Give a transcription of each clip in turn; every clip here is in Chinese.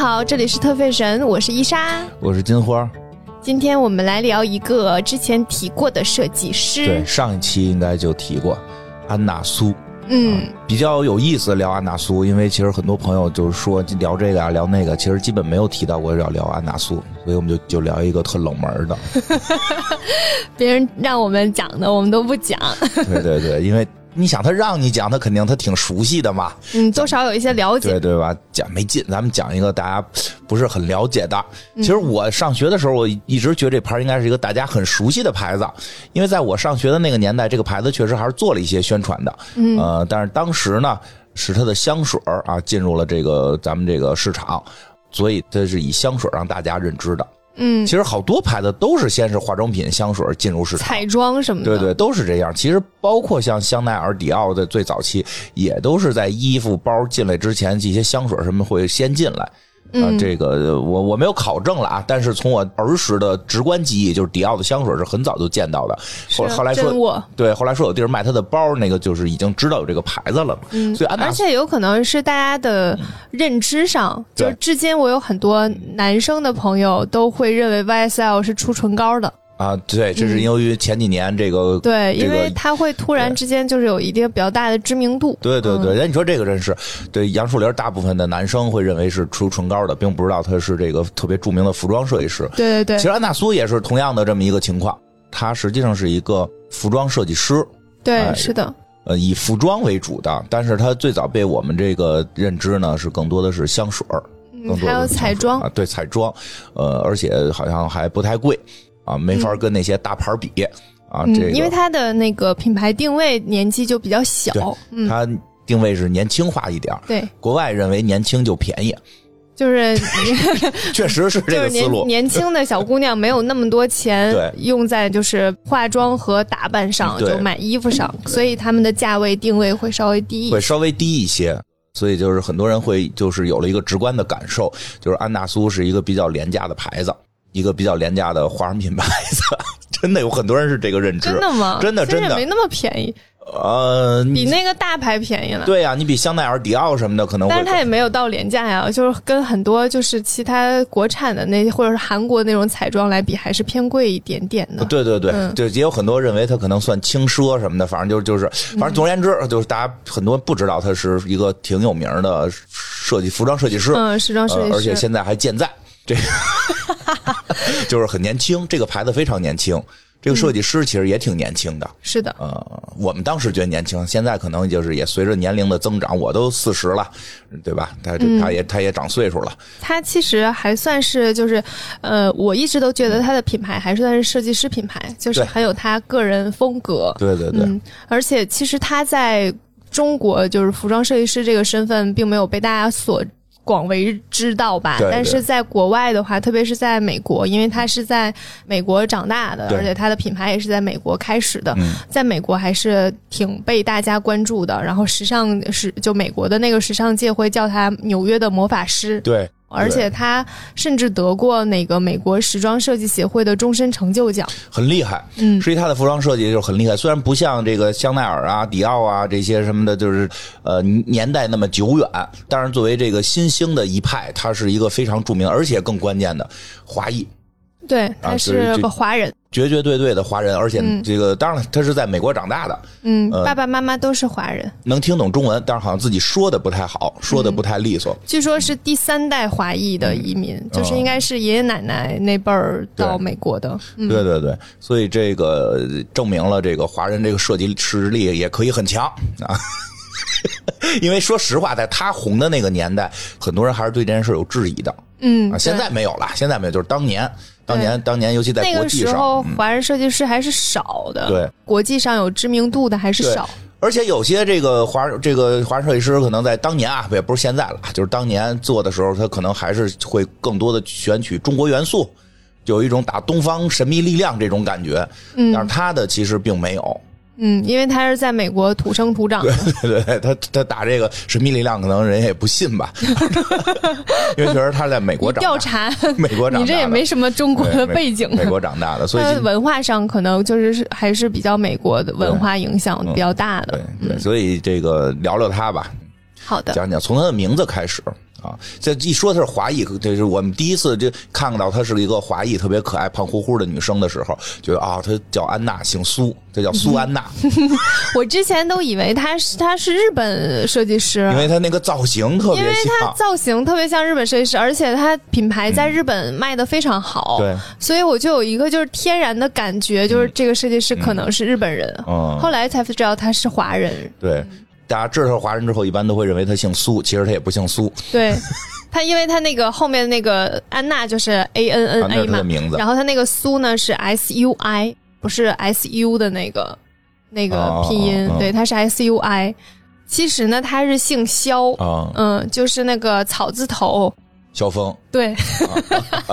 好，这里是特费神，我是伊莎。我是金花。今天我们来聊一个之前提过的设计师。对，上一期应该就提过安娜苏。嗯，比较有意思聊安娜苏，因为其实很多朋友就是说聊这个啊，聊那个，其实基本没有提到过要聊安娜苏，所以我们就就聊一个特冷门的。别人让我们讲的，我们都不讲。对对对，因为你想他让你讲，他肯定他挺熟悉的嘛。嗯，多少有一些了解。对对吧？讲没劲，咱们讲一个大家不是很了解的。其实我上学的时候，我一直觉得这牌应该是一个大家很熟悉的牌子，因为在我上学的那个年代，这个牌子确实还是做了一些宣传的。嗯，呃，但是当时呢，是它的香水啊进入了这个咱们这个市场，所以它是以香水让大家认知的。嗯，其实好多牌子都是先是化妆品、香水进入市场，彩妆什么的，对对，都是这样。其实包括像香奈儿、迪奥的最早期，也都是在衣服、包进来之前，这些香水什么会先进来。啊，这个我我没有考证了啊，但是从我儿时的直观记忆，就是迪奥的香水是很早就见到的。后后来说，对，后来说有地儿卖他的包，那个就是已经知道有这个牌子了嘛。嗯，所以而且有可能是大家的认知上，就是至今我有很多男生的朋友都会认为 YSL 是出唇膏的。啊，对，这是由于前几年这个对，因为他会突然之间就是有一定比较大的知名度。对对对，那，你说这个真是对杨树林，大部分的男生会认为是出唇膏的，并不知道他是这个特别著名的服装设计师。对对对，其实安娜苏也是同样的这么一个情况，他实际上是一个服装设计师。对，是的。呃，以服装为主的，但是他最早被我们这个认知呢，是更多的是香水儿，更多还有彩妆啊，对彩妆，呃，而且好像还不太贵。啊，没法跟那些大牌比啊！这个因为它的那个品牌定位年纪就比较小，它定位是年轻化一点。对，国外认为年轻就便宜，就是 确实是这个思路。年轻的小姑娘没有那么多钱用在就是化妆和打扮上，就买衣服上，所以他们的价位定位会稍微低一，会稍微低一些。所以就是很多人会就是有了一个直观的感受，就是安娜苏是一个比较廉价的牌子。一个比较廉价的化妆品牌子，真的有很多人是这个认知。真的吗？真的真的没那么便宜。呃，比那个大牌便宜了。对呀，你比香奈儿、迪奥什么的可能。但是它也没有到廉价呀，就是跟很多就是其他国产的那或者是韩国那种彩妆来比，还是偏贵一点点的。对对对，就也有很多认为它可能算轻奢什么的，反正就就是，反正总而言之，就是大家很多不知道它是一个挺有名的设计服装设计师，嗯，时装设计师，而且现在还健在。这个 就是很年轻，这个牌子非常年轻，这个设计师其实也挺年轻的。是的，呃，我们当时觉得年轻，现在可能就是也随着年龄的增长，我都四十了，对吧？他他也他也长岁数了。他其实还算是就是，呃，我一直都觉得他的品牌还算是设计师品牌，就是很有他个人风格。对对对，而且其实他在中国就是服装设计师这个身份，并没有被大家所。广为知道吧，但是在国外的话，特别是在美国，因为他是在美国长大的，而且他的品牌也是在美国开始的，在美国还是挺被大家关注的。然后时尚是就美国的那个时尚界会叫他纽约的魔法师。对。而且他甚至得过那个美国时装设计协会的终身成就奖，很厉害。嗯，所以他的服装设计就很厉害。虽然不像这个香奈儿啊、迪奥啊这些什么的，就是呃年代那么久远，但是作为这个新兴的一派，他是一个非常著名，而且更关键的华裔。对，他是个华人，绝绝对对的华人，而且这个当然他是在美国长大的，嗯，爸爸妈妈都是华人，能听懂中文，但是好像自己说的不太好，说的不太利索。据说是第三代华裔的移民，就是应该是爷爷奶奶那辈儿到美国的。对对对，所以这个证明了这个华人这个设计实力也可以很强啊。因为说实话，在他红的那个年代，很多人还是对这件事有质疑的。嗯，啊，现在没有了，现在没有，就是当年。当年，当年，尤其在国际上，那个时候华人设计师还是少的。对，国际上有知名度的还是少。而且有些这个华这个华人设计师，可能在当年啊，也不是现在了，就是当年做的时候，他可能还是会更多的选取中国元素，有一种打东方神秘力量这种感觉。嗯，但是他的其实并没有。嗯，因为他是在美国土生土长，对对对，他他打这个神秘力量，可能人也不信吧，因为觉得他在美国长调查，美国长，你这也没什么中国的背景，美国长大的，所以文化上可能就是还是比较美国的文化影响比较大的，对，所以这个聊聊他吧，好的，讲讲从他的名字开始，啊，这一说她是华裔，这是我们第一次就看到她是一个华裔，特别可爱、胖乎乎的女生的时候，觉得啊，她叫安娜，姓苏，这叫苏安娜。我之前都以为她是她是日本设计师，因为她那个造型特别像，因为她造型特别像日本设计师，而且她品牌在日本卖的非常好，对，所以我就有一个就是天然的感觉，就是这个设计师可能是日本人。嗯，后来才知道她是华人。对。大家知道他是华人之后，一般都会认为他姓苏，其实他也不姓苏。对，他因为他那个后面那个安娜就是 A N N A 嘛，然后他那个苏呢是 S U I，不是 S U 的那个那个拼音，对，他是 S U I。其实呢，他是姓肖，嗯，就是那个草字头。萧峰，对，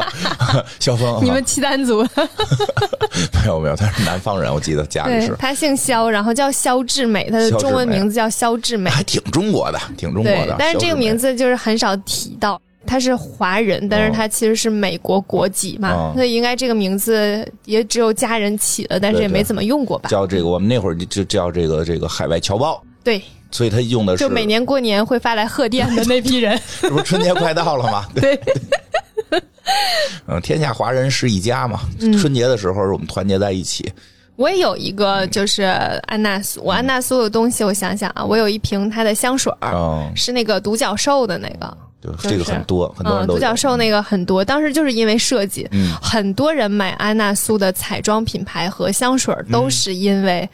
萧峰，你们契丹族 没有没有，他是南方人，我记得家里是。他姓萧，然后叫萧志美，他的中文名字叫萧志美，还挺中国的，挺中国的。但是这个名字就是很少提到，他是华人，但是他其实是美国国籍嘛，所以应该这个名字也只有家人起的，但是也没怎么用过吧。叫这个，我们那会儿就叫这个这个海外侨胞。对。所以他用的是就每年过年会发来贺电的那批人，这不春节快到了吗？对，嗯，天下华人是一家嘛。春节的时候，我们团结在一起。我也有一个就是安娜苏，我安娜苏的东西，我想想啊，我有一瓶它的香水儿，是那个独角兽的那个，这个很多很多人都独角兽那个很多。当时就是因为设计，很多人买安娜苏的彩妆品牌和香水都是因为。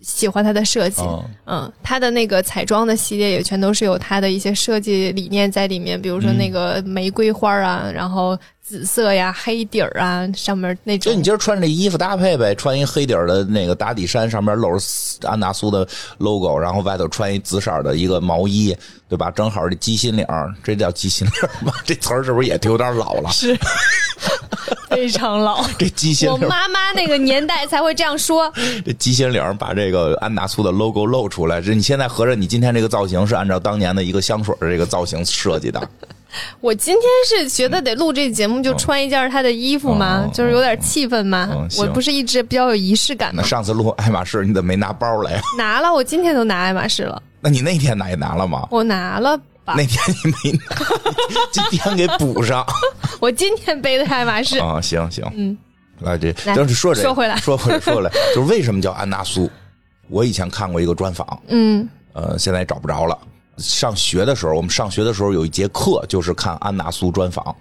喜欢它的设计，嗯，它的那个彩妆的系列也全都是有它的一些设计理念在里面，比如说那个玫瑰花啊，然后紫色呀、黑底儿啊，上面那种。就你今儿穿这衣服搭配呗，穿一黑底儿的那个打底衫，上面露着安达苏的 logo，然后外头穿一紫色的一个毛衣，对吧？正好这鸡心领，这叫鸡心领吗？这词儿是不是也有点老了？是。非常老，这鸡心领，我妈妈那个年代才会这样说。这鸡心领把这个安达苏的 logo 露出来，这你现在合着你今天这个造型是按照当年的一个香水的这个造型设计的。我今天是觉得得录这节目，就穿一件他的衣服嘛，就是有点气氛嘛。我不是一直比较有仪式感吗？那上次录爱马仕，你怎么没拿包来呀？拿了，我今天都拿爱马仕了。那你那天拿也拿了吗？我拿了。那天你没拿，今天给补上。我今天背的爱马仕。啊，行行，嗯，来这，就是说这，说回来，说回来，说回来，就是为什么叫安娜苏？我以前看过一个专访，嗯，呃，现在也找不着了。上学的时候，我们上学的时候有一节课就是看安娜苏专访，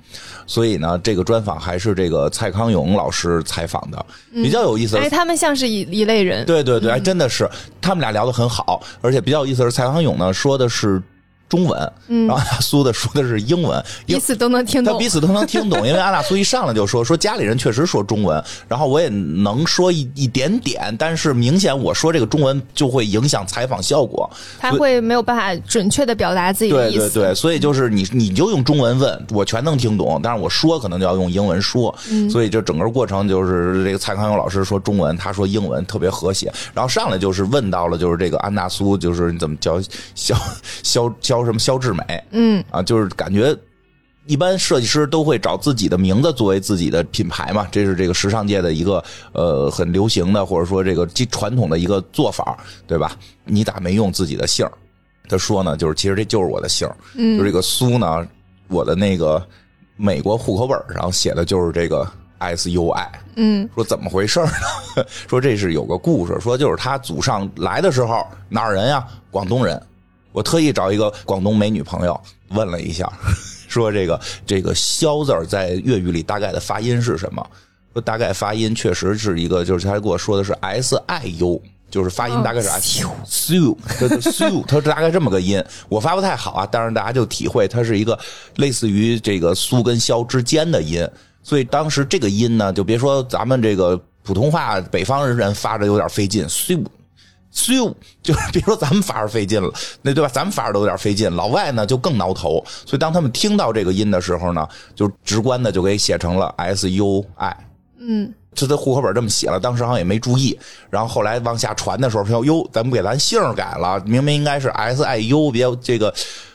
所以呢，这个专访还是这个蔡康永老师采访的，比较有意思。哎，他们像是一一类人，对对对，真的是，他们俩聊得很好，而且比较有意思是蔡康永呢说的是。中文，然后阿苏的说的是英文，彼此都能听懂。他彼此都能听懂，因为阿纳苏一上来就说说家里人确实说中文，然后我也能说一一点点，但是明显我说这个中文就会影响采访效果，他会没有办法准确的表达自己的意思。对对对，所以就是你你就用中文问我全能听懂，但是我说可能就要用英文说，所以就整个过程就是这个蔡康永老师说中文，他说英文特别和谐，然后上来就是问到了就是这个安纳苏，就是你怎么叫肖肖肖。什么肖志美？嗯啊，就是感觉一般设计师都会找自己的名字作为自己的品牌嘛，这是这个时尚界的一个呃很流行的，或者说这个传统的一个做法，对吧？你咋没用自己的姓他说呢，就是其实这就是我的姓嗯就这个苏呢，我的那个美国户口本上写的就是这个 S U I。嗯，说怎么回事呢？说这是有个故事，说就是他祖上来的时候哪儿人呀？广东人。我特意找一个广东美女朋友问了一下，说这个这个“萧”字在粤语里大概的发音是什么？说大概发音确实是一个，就是他给我说的是 “s i u”，就是发音大概是 su，su，它大概这么个音。我发不太好啊，但是大家就体会它是一个类似于这个“苏”跟“萧”之间的音。所以当时这个音呢，就别说咱们这个普通话北方人发着有点费劲，“su”。咻，就是别说咱们反而费劲了，那对吧？咱们反而都有点费劲，老外呢就更挠头。所以当他们听到这个音的时候呢，就直观的就给写成了 S U I。嗯，这在户口本这么写了，当时好像也没注意。然后后来往下传的时候，说哟，咱们给咱姓改了，明明应该是 S I U，别这个，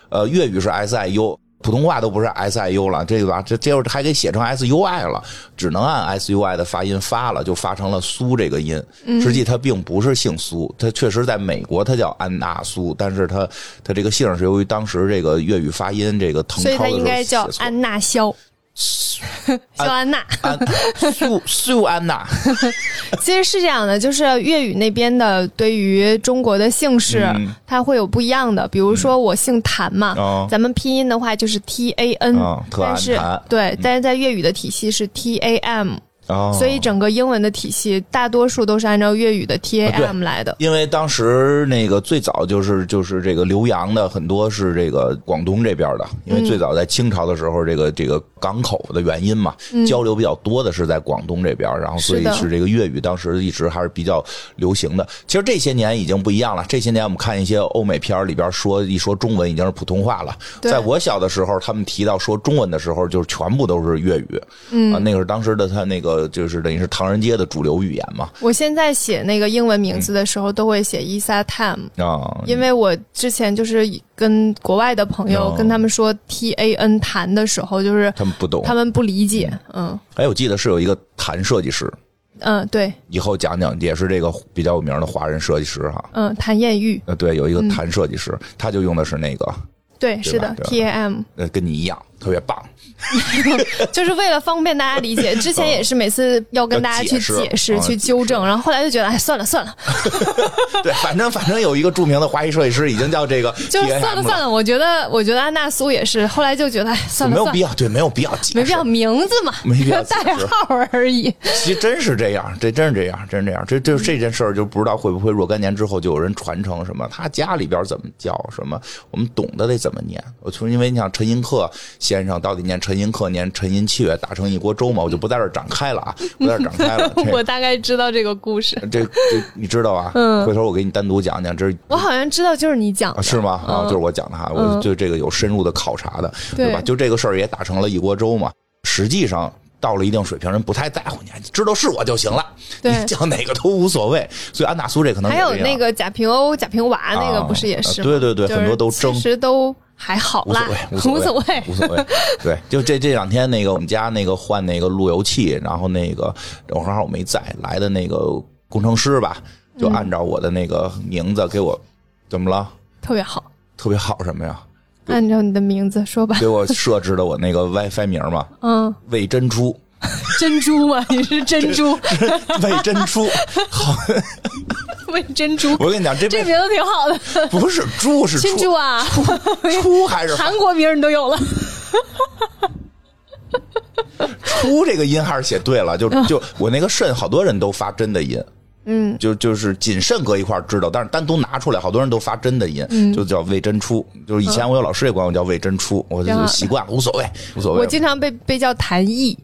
呃，粤语是 S I U。普通话都不是 S I U 了，这个吧，这这会儿还给写成 S U I 了，只能按 S U I 的发音发了，就发成了苏这个音。实际他并不是姓苏，他确实在美国他叫安娜苏，但是他他这个姓是由于当时这个粤语发音这个腾超的时候所以他应该叫安娜肖。肖安娜，素素安娜，其实是这样的，就是粤语那边的对于中国的姓氏，它会有不一样的。比如说我姓谭嘛，咱们拼音的话就是 T A N，但是对，但是在粤语的体系是 T A M。所以整个英文的体系大多数都是按照粤语的 T A M 来的。因为当时那个最早就是就是这个留洋的很多是这个广东这边的，因为最早在清朝的时候，这个这个港口的原因嘛，交流比较多的是在广东这边，然后所以是这个粤语当时一直还是比较流行的。其实这些年已经不一样了，这些年我们看一些欧美片里边说一说中文已经是普通话了。在我小的时候，他们提到说中文的时候，就是全部都是粤语。嗯啊，那个是当时的他那个。就是等于是唐人街的主流语言嘛。我现在写那个英文名字的时候，都会写 Isa Tam 啊，因为我之前就是跟国外的朋友跟他们说 T A N 谈的时候，就是他们不懂，他们不理解。嗯，哎，我记得是有一个谭设计师，嗯，对，以后讲讲，也是这个比较有名的华人设计师哈。嗯，谭艳玉，呃，对，有一个谭设计师，他就用的是那个，对，是的，T A M，呃，跟你一样，特别棒。就是为了方便大家理解，之前也是每次要跟大家去解释、去纠正，然后后来就觉得，哎，算了算了。对，反正反正有一个著名的华裔设计师已经叫这个，就算了算了。我觉得，我觉得安娜苏也是，后来就觉得，哎，算了，没有必要，对，没有必要解，没必要名字嘛，没必要代号而已。其实真是这样，这真是这样，真是这样。这就这件事儿就不知道会不会若干年之后就有人传承什么，他家里边怎么叫什么，我们懂得得怎么念。我从因为你想陈寅恪先生到底念陈。陈寅恪年陈寅恪打成一锅粥嘛，我就不在这展开了啊，不在这展开了。我大概知道这个故事，这这你知道吧？嗯，回头我给你单独讲讲。这是我好像知道，就是你讲的，是吗？啊，就是我讲的哈，我对这个有深入的考察的，对吧？就这个事儿也打成了一锅粥嘛。实际上到了一定水平，人不太在乎你，知道是我就行了，你叫哪个都无所谓。所以安大苏这可能还有那个贾平欧、贾平娃那个不是也是？对对对，很多都争，其实都。还好啦，无所谓，无所谓，无所谓。对，就这这两天那个我们家那个换那个路由器，然后那个正好我没在，来的那个工程师吧，就按照我的那个名字给我，怎么了？特别好，特别好什么呀？按照你的名字说吧。给我设置的我那个 WiFi 名嘛，嗯，魏珍珠。珍珠吗？你是珍珠？喂珍珠，好。喂珍珠，我跟你讲，这这名字挺好的。不是猪，是珍珠啊，出还是韩国名你都有了。出这个音还是写对了，就就我那个肾，好多人都发真的音。嗯，就就是谨慎搁一块知道，但是单独拿出来，好多人都发真的音，就叫魏真初。就是以前我有老师也管我叫魏真初，我就习惯了，无所谓，无所谓。我经常被被叫谭毅。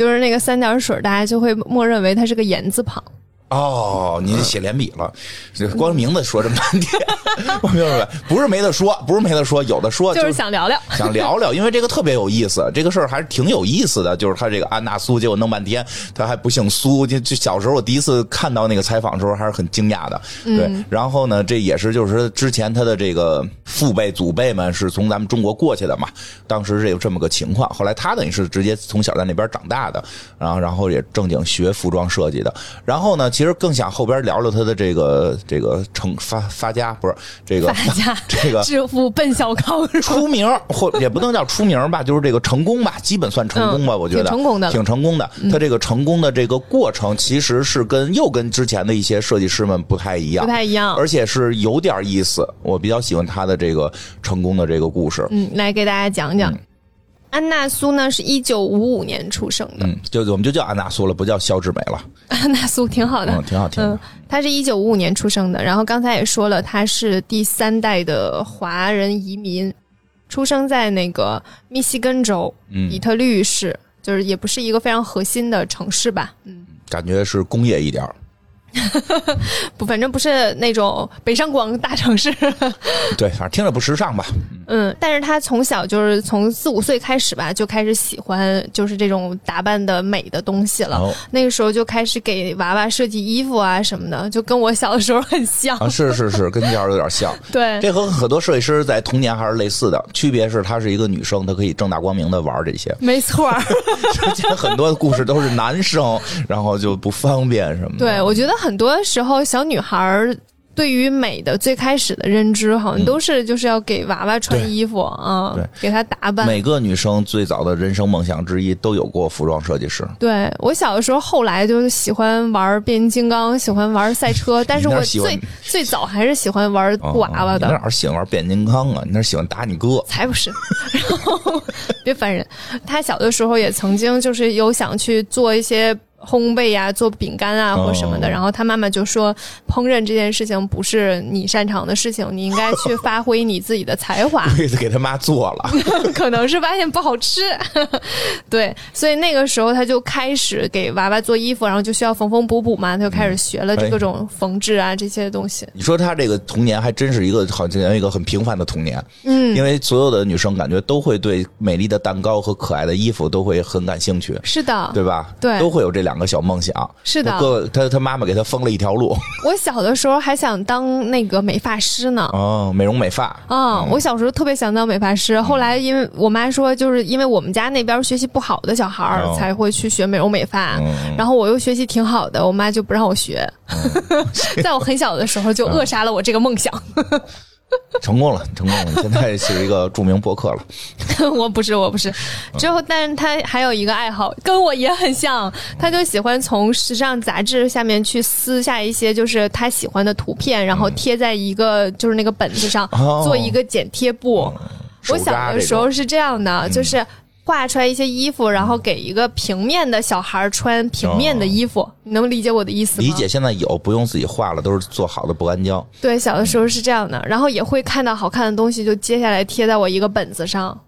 就是那个三点水，大家就会默认为它是个言字旁。哦，你写连笔了，光名字说这么半天，我明白不是没得说，不是没得说，有的说就是想聊聊，想聊聊，因为这个特别有意思，这个事儿还是挺有意思的。就是他这个安娜苏，结果弄半天他还不姓苏，就就小时候我第一次看到那个采访的时候还是很惊讶的。对，然后呢，这也是就是之前他的这个父辈祖辈们是从咱们中国过去的嘛，当时是有这么个情况。后来他等于是直接从小在那边长大的，然后然后也正经学服装设计的，然后呢。其实更想后边聊聊他的这个这个成发发家不是这个发家 这个致富奔小康出名或也不能叫出名吧，就是这个成功吧，基本算成功吧，我觉得挺成功的，挺成功的。他这个成功的这个过程，其实是跟又跟之前的一些设计师们不太一样，不太一样，而且是有点意思。我比较喜欢他的这个成功的这个故事。嗯，来给大家讲讲。安娜苏呢，是一九五五年出生的，嗯，就我们就叫安娜苏了，不叫肖志美了。安娜苏挺好的，嗯，挺好听。嗯，她是一九五五年出生的，然后刚才也说了，她是第三代的华人移民，出生在那个密西根州底特律市，就是也不是一个非常核心的城市吧，嗯，感觉是工业一点儿。不，反正不是那种北上广大城市。对，反正听着不时尚吧。嗯，但是他从小就是从四五岁开始吧，就开始喜欢就是这种打扮的美的东西了。那个时候就开始给娃娃设计衣服啊什么的，就跟我小的时候很像。啊，是是是，跟小时候有点像。对，这和很多设计师在童年还是类似的，区别是她是一个女生，她可以正大光明的玩这些。没错，之前很多的故事都是男生，然后就不方便什么的。对，我觉得很多时候小女孩儿。对于美的最开始的认知，好像都是就是要给娃娃穿衣服啊，对，给她打扮。每个女生最早的人生梦想之一都有过服装设计师。对我小的时候，后来就是喜欢玩变形金刚，喜欢玩赛车，但是我最最早还是喜欢玩布娃娃的。你哪喜欢玩变形金刚啊？你那喜欢打你哥？才不是！然后别烦人。他小的时候也曾经就是有想去做一些。烘焙呀，做饼干啊，或什么的。然后他妈妈就说：“烹饪这件事情不是你擅长的事情，你应该去发挥你自己的才华。”给他妈做了，可能是发现不好吃。对，所以那个时候他就开始给娃娃做衣服，然后就需要缝缝补补嘛，他就开始学了各种缝制啊这些东西。你说他这个童年还真是一个好像一个很平凡的童年。嗯，因为所有的女生感觉都会对美丽的蛋糕和可爱的衣服都会很感兴趣。是的，对吧？对，都会有这两。两个小梦想。是的，他他妈妈给他封了一条路。我小的时候还想当那个美发师呢。哦，美容美发。嗯，我小时候特别想当美发师，后来因为我妈说，就是因为我们家那边学习不好的小孩儿才会去学美容美发，然后我又学习挺好的，我妈就不让我学，在我很小的时候就扼杀了我这个梦想。成功了，成功了！现在是一个著名博客了。我不是，我不是。之后，但是他还有一个爱好，跟我也很像。他就喜欢从时尚杂志下面去撕下一些就是他喜欢的图片，然后贴在一个就是那个本子上，做一个剪贴布。我小的时候是这样的，就是。画出来一些衣服，然后给一个平面的小孩穿平面的衣服，你能理解我的意思吗？理解，现在有不用自己画了，都是做好的不干胶。对，小的时候是这样的，然后也会看到好看的东西，就接下来贴在我一个本子上。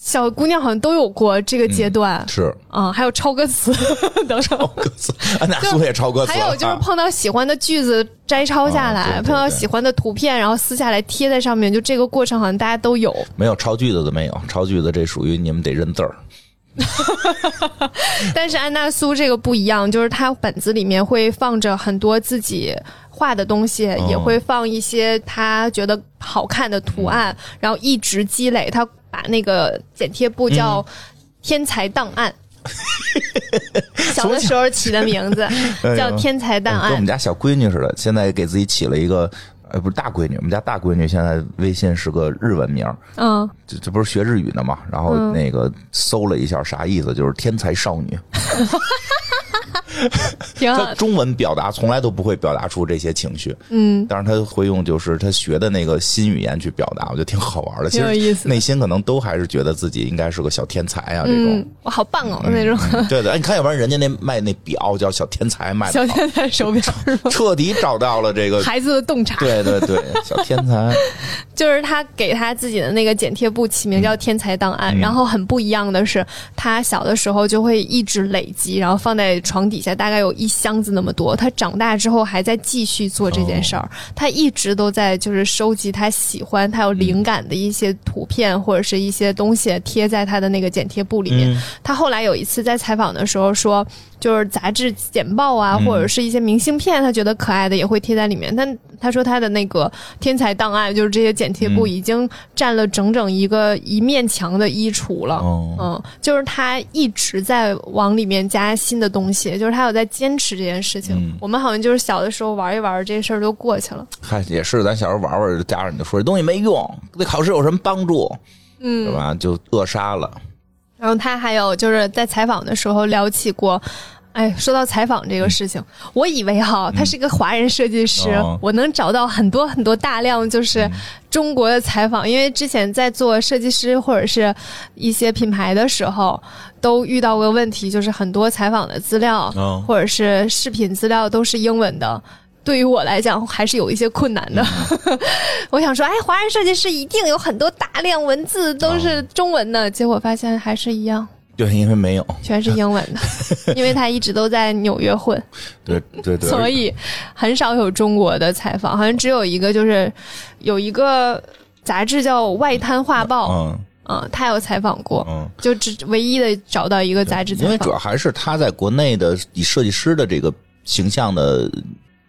小姑娘好像都有过这个阶段，是啊，还有抄歌词 等等。抄歌词，安娜苏也抄歌词。还有就是碰到喜欢的句子摘抄下来，碰到喜欢的图片，然后撕下来贴在上面，就这个过程好像大家都有。没有抄句子的没有，抄句子这属于你们得认字儿。但是安娜苏这个不一样，就是她本子里面会放着很多自己画的东西，也会放一些他觉得好看的图案，然后一直积累他。把那个剪贴簿 叫“天才档案”，小的时候起的名字叫“天才档案”，跟我们家小闺女似的。现在给自己起了一个，呃，不是大闺女，我们家大闺女现在微信是个日文名，嗯，这这不是学日语的嘛？然后那个搜了一下，啥意思？就是天才少女。他中文表达从来都不会表达出这些情绪，嗯，但是他会用就是他学的那个新语言去表达，我觉得挺好玩的。挺有意思，内心可能都还是觉得自己应该是个小天才啊，这种。我好棒哦那种。对对，哎，你看，要不然人家那卖那表叫小天才卖的小天才手表，彻底找到了这个孩子的洞察。对对对，小天才。就是他给他自己的那个剪贴簿起名叫“天才档案”，然后很不一样的是，他小的时候就会一直累积，然后放在床底下。大概有一箱子那么多，他长大之后还在继续做这件事儿。他一直都在就是收集他喜欢、他有灵感的一些图片或者是一些东西，贴在他的那个剪贴簿里面。他后来有一次在采访的时候说。就是杂志简报啊，或者是一些明信片，他觉得可爱的也会贴在里面。但他说他的那个天才档案，就是这些剪贴布，已经占了整整一个一面墙的衣橱了。嗯，就是他一直在往里面加新的东西，就是他有在坚持这件事情。我们好像就是小的时候玩一玩，这事儿就过去了。嗨，也是，咱小时候玩玩，家长就说这东西没用，对考试有什么帮助？嗯，是吧？就扼杀了。然后他还有就是在采访的时候聊起过，哎，说到采访这个事情，我以为哈他是一个华人设计师，我能找到很多很多大量就是中国的采访，因为之前在做设计师或者是一些品牌的时候，都遇到过问题，就是很多采访的资料或者是视频资料都是英文的。对于我来讲，还是有一些困难的。我想说，哎，华人设计师一定有很多大量文字都是中文的，结果发现还是一样。对，因为没有，全是英文的，因为他一直都在纽约混。对对对，所以很少有中国的采访，好像只有一个，就是有一个。杂志叫《外滩画报》，嗯嗯，他有采访过，嗯，就只唯一的找到一个杂志采访，因为主要还是他在国内的以设计师的这个形象的。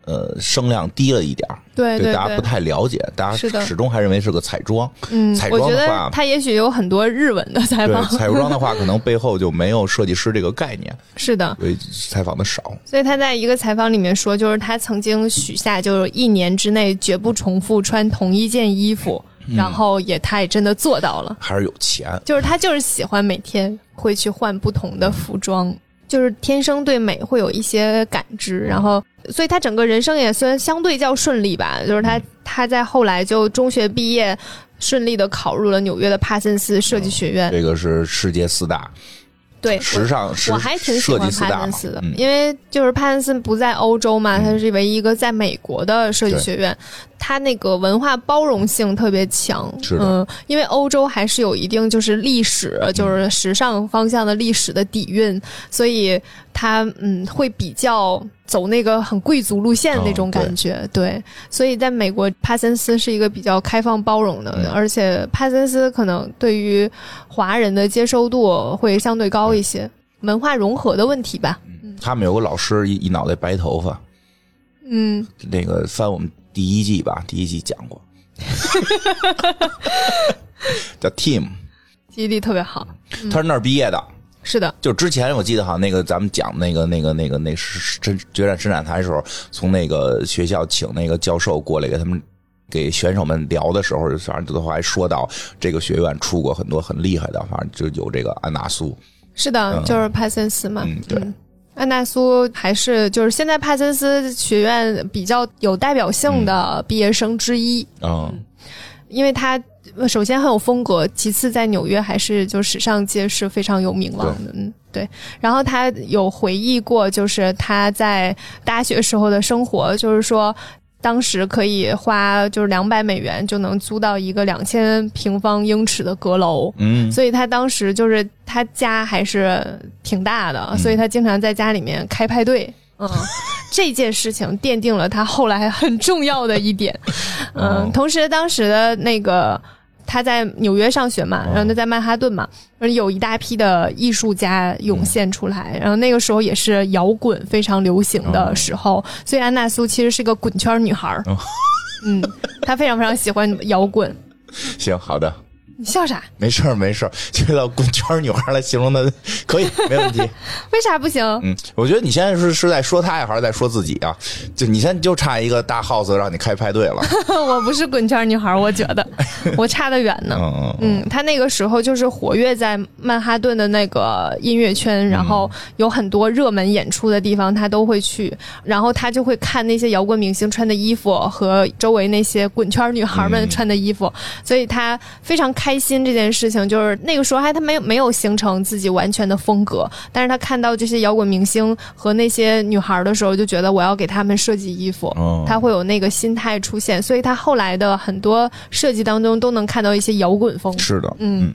呃，声量低了一点对对，大家不太了解，大家始终还认为是个彩妆。嗯，彩妆的话，他也许有很多日文的采访。彩妆的话，可能背后就没有设计师这个概念。是的，所以采访的少。所以他在一个采访里面说，就是他曾经许下，就是一年之内绝不重复穿同一件衣服，然后也他也真的做到了。还是有钱，就是他就是喜欢每天会去换不同的服装。就是天生对美会有一些感知，然后，所以他整个人生也算相对较顺利吧。就是他他在后来就中学毕业，顺利的考入了纽约的帕森斯设计学院。这个是世界四大。对，时尚我还挺喜欢帕森斯的，因为就是帕森斯不在欧洲嘛，它是唯一一个在美国的设计学院，它那个文化包容性特别强，嗯，因为欧洲还是有一定就是历史，就是时尚方向的历史的底蕴，所以它嗯会比较走那个很贵族路线那种感觉，对，所以在美国帕森斯是一个比较开放包容的，而且帕森斯可能对于华人的接受度会相对高。一些文化融合的问题吧。嗯，他们有个老师一一脑袋白头发，嗯，那个翻我们第一季吧，第一季讲过，叫 Team，记忆力特别好。他是那儿毕业的，是的。就之前我记得好像那个咱们讲那个那个那个那是真决战伸展台的时候，从那个学校请那个教授过来给他们给选手们聊的时候，反正都还说到这个学院出过很多很厉害的，反正就有这个安娜苏。是的，就是帕森斯嘛。嗯，对，安娜苏还是就是现在帕森斯学院比较有代表性的毕业生之一。嗯，因为他首先很有风格，其次在纽约还是就时尚界是非常有名望的。嗯，对。然后他有回忆过，就是他在大学时候的生活，就是说。当时可以花就是两百美元就能租到一个两千平方英尺的阁楼，嗯，所以他当时就是他家还是挺大的，所以他经常在家里面开派对，嗯，这件事情奠定了他后来很重要的一点，嗯，同时当时的那个。他在纽约上学嘛，然后他在曼哈顿嘛，有一大批的艺术家涌现出来，然后那个时候也是摇滚非常流行的时候，所以安娜苏其实是个滚圈女孩儿，嗯，她非常非常喜欢摇滚。行，好的。你笑啥？没事儿，没事儿。就到滚圈女孩来形容的，可以，没问题。为啥不行？嗯，我觉得你现在是是在说他呀，还是在说自己啊？就你现在就差一个大 house 让你开派对了。我不是滚圈女孩，我觉得 我差得远呢。嗯嗯。他那个时候就是活跃在曼哈顿的那个音乐圈，然后有很多热门演出的地方，他都会去。然后他就会看那些摇滚明星穿的衣服和周围那些滚圈女孩们穿的衣服，所以他非常开。开心这件事情，就是那个时候还他没有没有形成自己完全的风格，但是他看到这些摇滚明星和那些女孩的时候，就觉得我要给他们设计衣服，他会有那个心态出现，所以他后来的很多设计当中都能看到一些摇滚风。是的，嗯，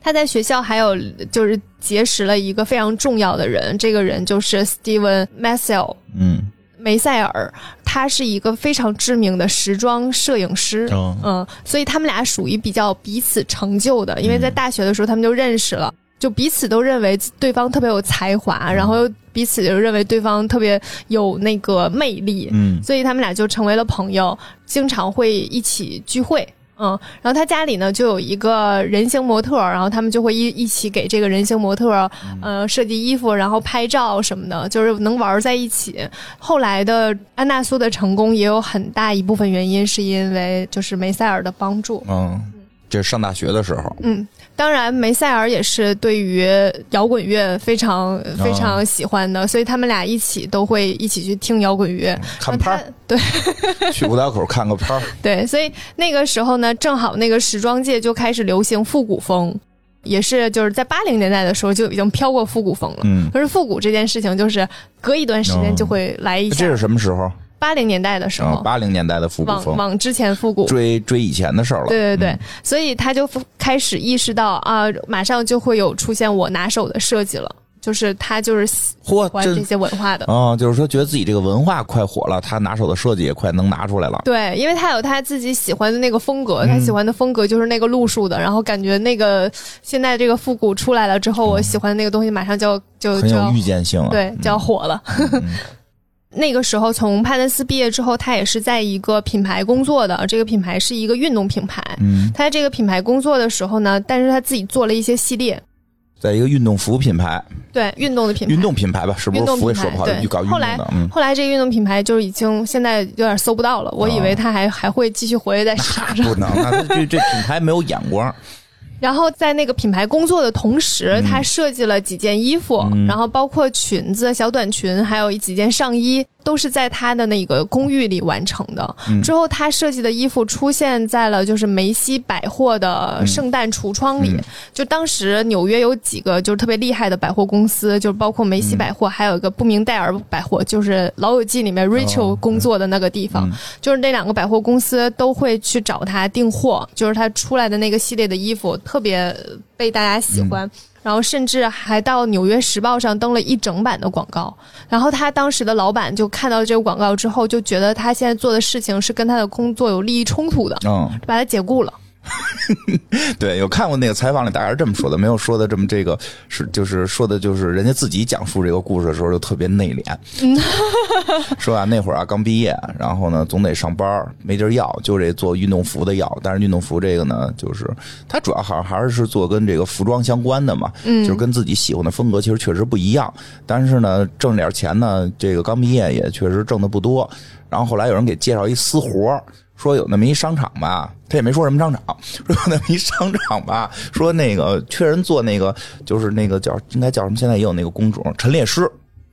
他在学校还有就是结识了一个非常重要的人，这个人就是 Steven Massel，嗯。梅塞尔，他是一个非常知名的时装摄影师，嗯，所以他们俩属于比较彼此成就的，因为在大学的时候他们就认识了，就彼此都认为对方特别有才华，然后彼此就认为对方特别有那个魅力，嗯，所以他们俩就成为了朋友，经常会一起聚会。嗯，然后他家里呢就有一个人形模特，然后他们就会一一起给这个人形模特呃设计衣服，然后拍照什么的，就是能玩在一起。后来的安娜苏的成功也有很大一部分原因是因为就是梅塞尔的帮助。嗯，这是上大学的时候。嗯。当然，梅赛尔也是对于摇滚乐非常非常喜欢的，所以他们俩一起都会一起去听摇滚乐，看拍儿。对，去五道口看个拍儿。对，所以那个时候呢，正好那个时装界就开始流行复古风，也是就是在八零年代的时候就已经飘过复古风了。嗯，可是复古这件事情，就是隔一段时间就会来一下。这是什么时候？八零年代的时候，八零年代的复古风，往之前复古。追追以前的事儿了。对对对，所以他就开始意识到啊，马上就会有出现我拿手的设计了。就是他就是喜欢这些文化的。啊，就是说觉得自己这个文化快火了，他拿手的设计也快能拿出来了。对，因为他有他自己喜欢的那个风格，他喜欢的风格就是那个路数的，然后感觉那个现在这个复古出来了之后，我喜欢的那个东西马上就就很有预见性，对，就要火了。那个时候从帕德斯毕业之后，他也是在一个品牌工作的。这个品牌是一个运动品牌。嗯，他在这个品牌工作的时候呢，但是他自己做了一些系列，在一个运动服品牌。对，运动的品牌，运动品牌吧，是不是？服也说不好，对，搞运动的。后来这个运动品牌就是已经现在有点搜不到了。我以为他还还会继续活跃在市场上。不能，那这这品牌没有眼光。然后在那个品牌工作的同时，他设计了几件衣服，然后包括裙子、小短裙，还有几件上衣。都是在他的那个公寓里完成的。之后，他设计的衣服出现在了就是梅西百货的圣诞橱窗里。就当时纽约有几个就是特别厉害的百货公司，就是包括梅西百货，还有一个不明戴尔百货，就是《老友记》里面 Rachel 工作的那个地方。就是那两个百货公司都会去找他订货，就是他出来的那个系列的衣服特别被大家喜欢。然后甚至还到《纽约时报》上登了一整版的广告。然后他当时的老板就看到这个广告之后，就觉得他现在做的事情是跟他的工作有利益冲突的，嗯，把他解雇了。对，有看过那个采访里，大概是这么说的，没有说的这么这个是，就是说的，就是人家自己讲述这个故事的时候就特别内敛，说啊，那会儿啊刚毕业，然后呢总得上班，没地儿要，就这做运动服的要，但是运动服这个呢，就是他主要好像还是做跟这个服装相关的嘛，嗯，就是跟自己喜欢的风格其实确实不一样，但是呢挣点钱呢，这个刚毕业也确实挣的不多，然后后来有人给介绍一私活。说有那么一商场吧，他也没说什么商场。说有那么一商场吧，说那个缺人做那个，就是那个叫应该叫什么？现在也有那个工种，陈列师。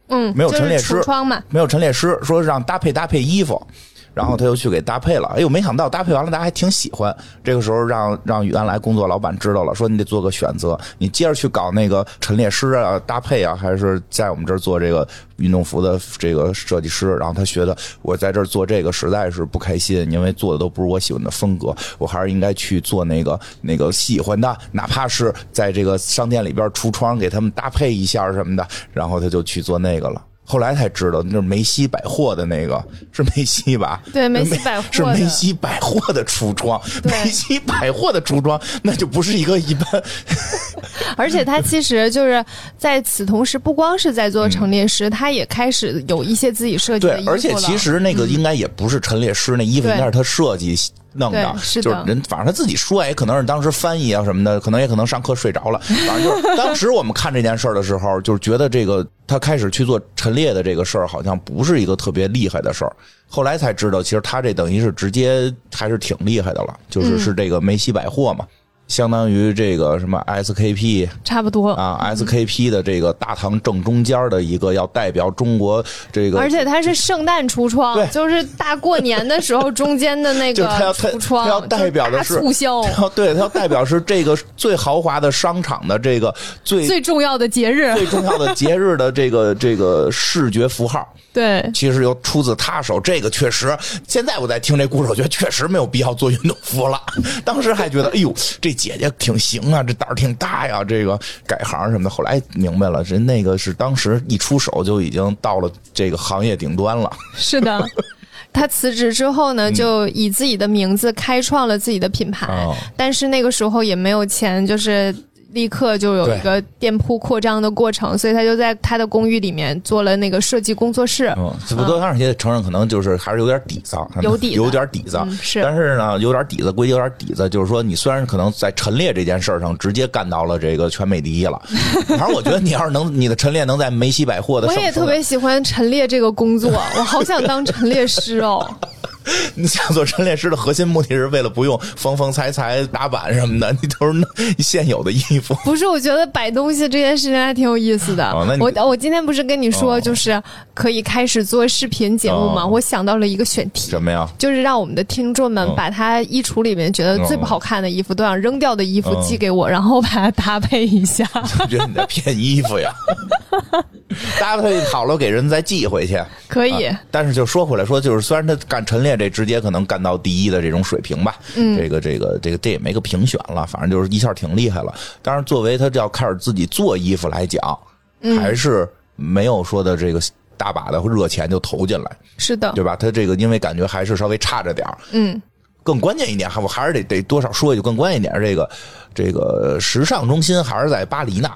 嗯，没有陈列师，嘛，没有陈列师，说让搭配搭配衣服。然后他又去给搭配了，哎呦，没想到搭配完了，大家还挺喜欢。这个时候让让原来工作老板知道了，说你得做个选择，你接着去搞那个陈列师啊、搭配啊，还是在我们这儿做这个运动服的这个设计师。然后他觉得我在这儿做这个实在是不开心，因为做的都不是我喜欢的风格，我还是应该去做那个那个喜欢的，哪怕是在这个商店里边橱窗给他们搭配一下什么的。然后他就去做那个了。后来才知道，那是梅西百货的那个是梅西吧？对，梅西百货是梅西百货的橱窗。梅西百货的橱窗，那就不是一个一般。而且他其实就是在此同时，不光是在做陈列师，他也开始有一些自己设计的衣服而且其实那个应该也不是陈列师，那衣服应该是他设计。弄的，就是人，反正他自己说，也可能是当时翻译啊什么的，可能也可能上课睡着了。反正就是当时我们看这件事儿的时候，就是觉得这个他开始去做陈列的这个事儿，好像不是一个特别厉害的事儿。后来才知道，其实他这等于是直接还是挺厉害的了，就是是这个梅西百货嘛。相当于这个什么 SKP 差不多啊，SKP 的这个大堂正中间的一个要代表中国这个，而且它是圣诞橱窗，对，就是大过年的时候中间的那个 橱窗，要代表的是促销，对，它要代表是这个最豪华的商场的这个最最重要的节日，最重要的节日的这个这个视觉符号。对，其实又出自他手，这个确实。现在我在听这故事，我觉得确实没有必要做运动服了。当时还觉得，哎呦，这姐姐挺行啊，这胆儿挺大呀，这个改行什么的。后来明白了，人那个是当时一出手就已经到了这个行业顶端了。是的，他辞职之后呢，就以自己的名字开创了自己的品牌，但是那个时候也没有钱，就是。立刻就有一个店铺扩张的过程，所以他就在他的公寓里面做了那个设计工作室。嗯，不多少也承认，可能就是还是有点底子，有底，有点底子。是，但是呢，有点底子归有点底子，就是说，你虽然可能在陈列这件事上直接干到了这个全美第一了，反正我觉得你要是能，你的陈列能在梅西百货的，我也特别喜欢陈列这个工作，我好想当陈列师哦。你想做陈列师的核心目的是为了不用缝缝裁裁打板什么的，你都是现有的衣服。不是，我觉得摆东西这件事情还挺有意思的。我我今天不是跟你说，就是可以开始做视频节目吗？我想到了一个选题，什么呀？就是让我们的听众们把他衣橱里面觉得最不好看的衣服，都想扔掉的衣服寄给我，然后把它搭配一下。我觉得你在骗衣服呀？搭配好了给人再寄回去，可以。但是就说回来，说就是虽然他干陈列这直接可能干到第一的这种水平吧，嗯，这个这个这个这也没个评选了，反正就是一下挺厉害了。但是作为他要开始自己做衣服来讲，还是没有说的这个大把的热钱就投进来，是的，对吧？他这个因为感觉还是稍微差着点嗯。更关键一点，还我还是得得多少说一句，更关键一点，这个这个时尚中心还是在巴黎呢。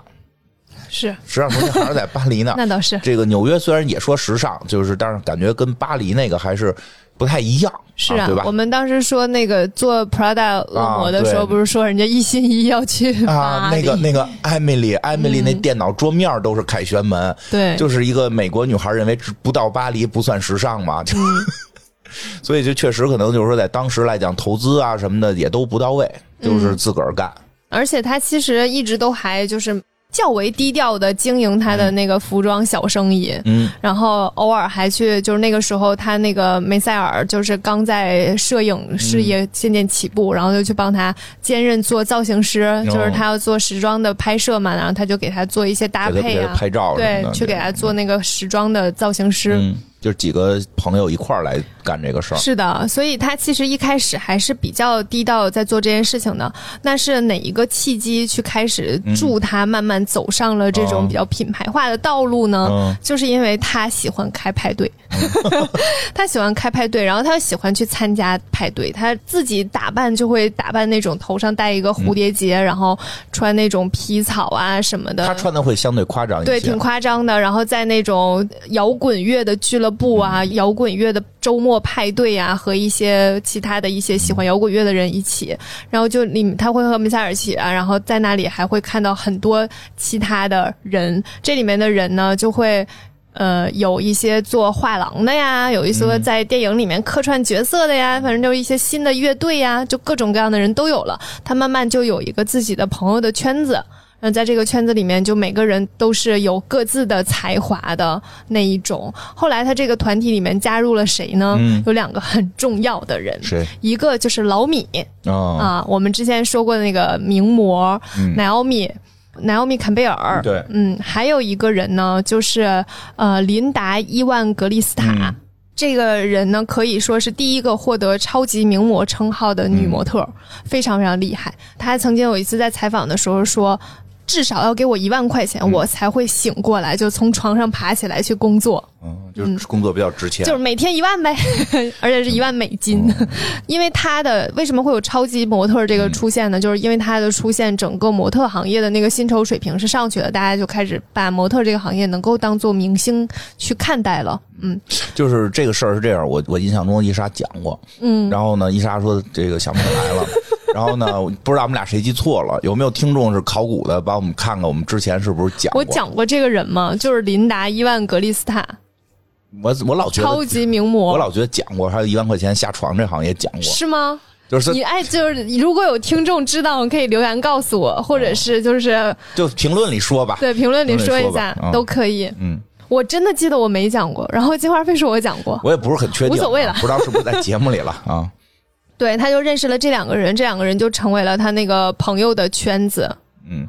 是时尚中心还是在巴黎呢。那倒是。这个纽约虽然也说时尚，就是但是感觉跟巴黎那个还是不太一样。是啊，对吧？我们当时说那个做 Prada 恶魔的时候，不是说人家一心一意要去啊？那个那个艾米丽，艾米丽那电脑桌面都是凯旋门。对，就是一个美国女孩认为不到巴黎不算时尚嘛。嗯。所以就确实可能就是说，在当时来讲，投资啊什么的也都不到位，就是自个儿干。而且他其实一直都还就是较为低调的经营他的那个服装小生意，嗯，然后偶尔还去，就是那个时候他那个梅塞尔就是刚在摄影事业渐渐起步，然后就去帮他兼任做造型师，就是他要做时装的拍摄嘛，然后他就给他做一些搭配啊，拍照，对，去给他做那个时装的造型师。就是几个朋友一块儿来干这个事儿，是的，所以他其实一开始还是比较低调，在做这件事情的。那是哪一个契机去开始助他慢慢走上了这种比较品牌化的道路呢？就是因为他喜欢开派对，他喜欢开派对，然后他喜欢去参加派对，他自己打扮就会打扮那种头上戴一个蝴蝶结，然后穿那种皮草啊什么的。他穿的会相对夸张一些，对，挺夸张的。然后在那种摇滚乐的俱乐部啊，摇滚乐的周末派对啊，和一些其他的一些喜欢摇滚乐的人一起，然后就你他会和梅塞尔一起啊，然后在那里还会看到很多其他的人，这里面的人呢就会呃有一些做画廊的呀，有一些在电影里面客串角色的呀，反正就一些新的乐队呀，就各种各样的人都有了，他慢慢就有一个自己的朋友的圈子。那在这个圈子里面，就每个人都是有各自的才华的那一种。后来他这个团体里面加入了谁呢？有两个很重要的人，谁？一个就是老米啊，我们之前说过的那个名模奈奥米，奈奥米坎贝尔。对，嗯，还有一个人呢，就是呃琳达伊万格丽斯塔。这个人呢，可以说是第一个获得超级名模称号的女模特，非常非常厉害。她曾经有一次在采访的时候说。至少要给我一万块钱，我才会醒过来，就从床上爬起来去工作。嗯，就是工作比较值钱，就是每天一万呗，而且是一万美金。因为他的为什么会有超级模特这个出现呢？就是因为他的出现，整个模特行业的那个薪酬水平是上去了，大家就开始把模特这个行业能够当做明星去看待了。嗯，就是这个事儿是这样，我我印象中伊莎讲过，嗯，然后呢，伊莎说这个想不起来了。然后呢？不知道我们俩谁记错了？有没有听众是考古的？帮我们看看，我们之前是不是讲过？我讲过这个人吗？就是琳达伊万格丽斯塔。我我老觉得超级名模，我老觉得讲过，还有一万块钱下床这行也讲过，是吗？就是你哎，就是如果有听众知道，可以留言告诉我，或者是就是就评论里说吧，对，评论里说一下都可以。嗯，我真的记得我没讲过，然后金花非说我讲过，我也不是很确定，无所谓了，不知道是不是在节目里了 啊。对，他就认识了这两个人，这两个人就成为了他那个朋友的圈子。嗯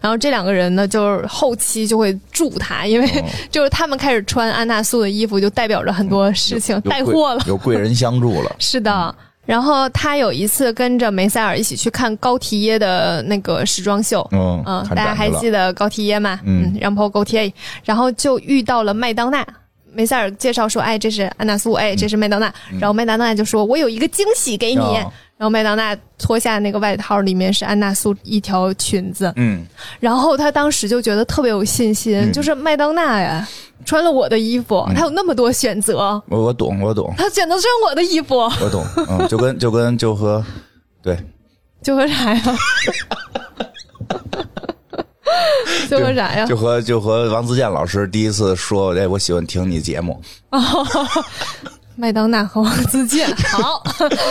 然后这两个人呢，就是后期就会助他，因为 就是他们开始穿安娜苏的衣服，就代表着很多事情带货了，有贵人相助了。是的，然后他有一次跟着梅塞尔一起去看高缇耶的那个时装秀，嗯嗯，大家还记得高缇耶吗？嗯，然后高缇耶，然后就遇到了麦当娜。梅塞尔介绍说：“哎，这是安娜苏，哎，这是麦当娜。”然后麦当娜就说：“我有一个惊喜给你。”然后麦当娜脱下那个外套，里面是安娜苏一条裙子。嗯，然后他当时就觉得特别有信心，就是麦当娜呀，穿了我的衣服，她有那么多选择。我我懂，我懂。她选择穿我的衣服，我懂。嗯，就跟就跟就和，对，就和啥呀？就和啥呀？就和就和王自健老师第一次说：“哎，我喜欢听你节目。”麦当娜和王自健，好。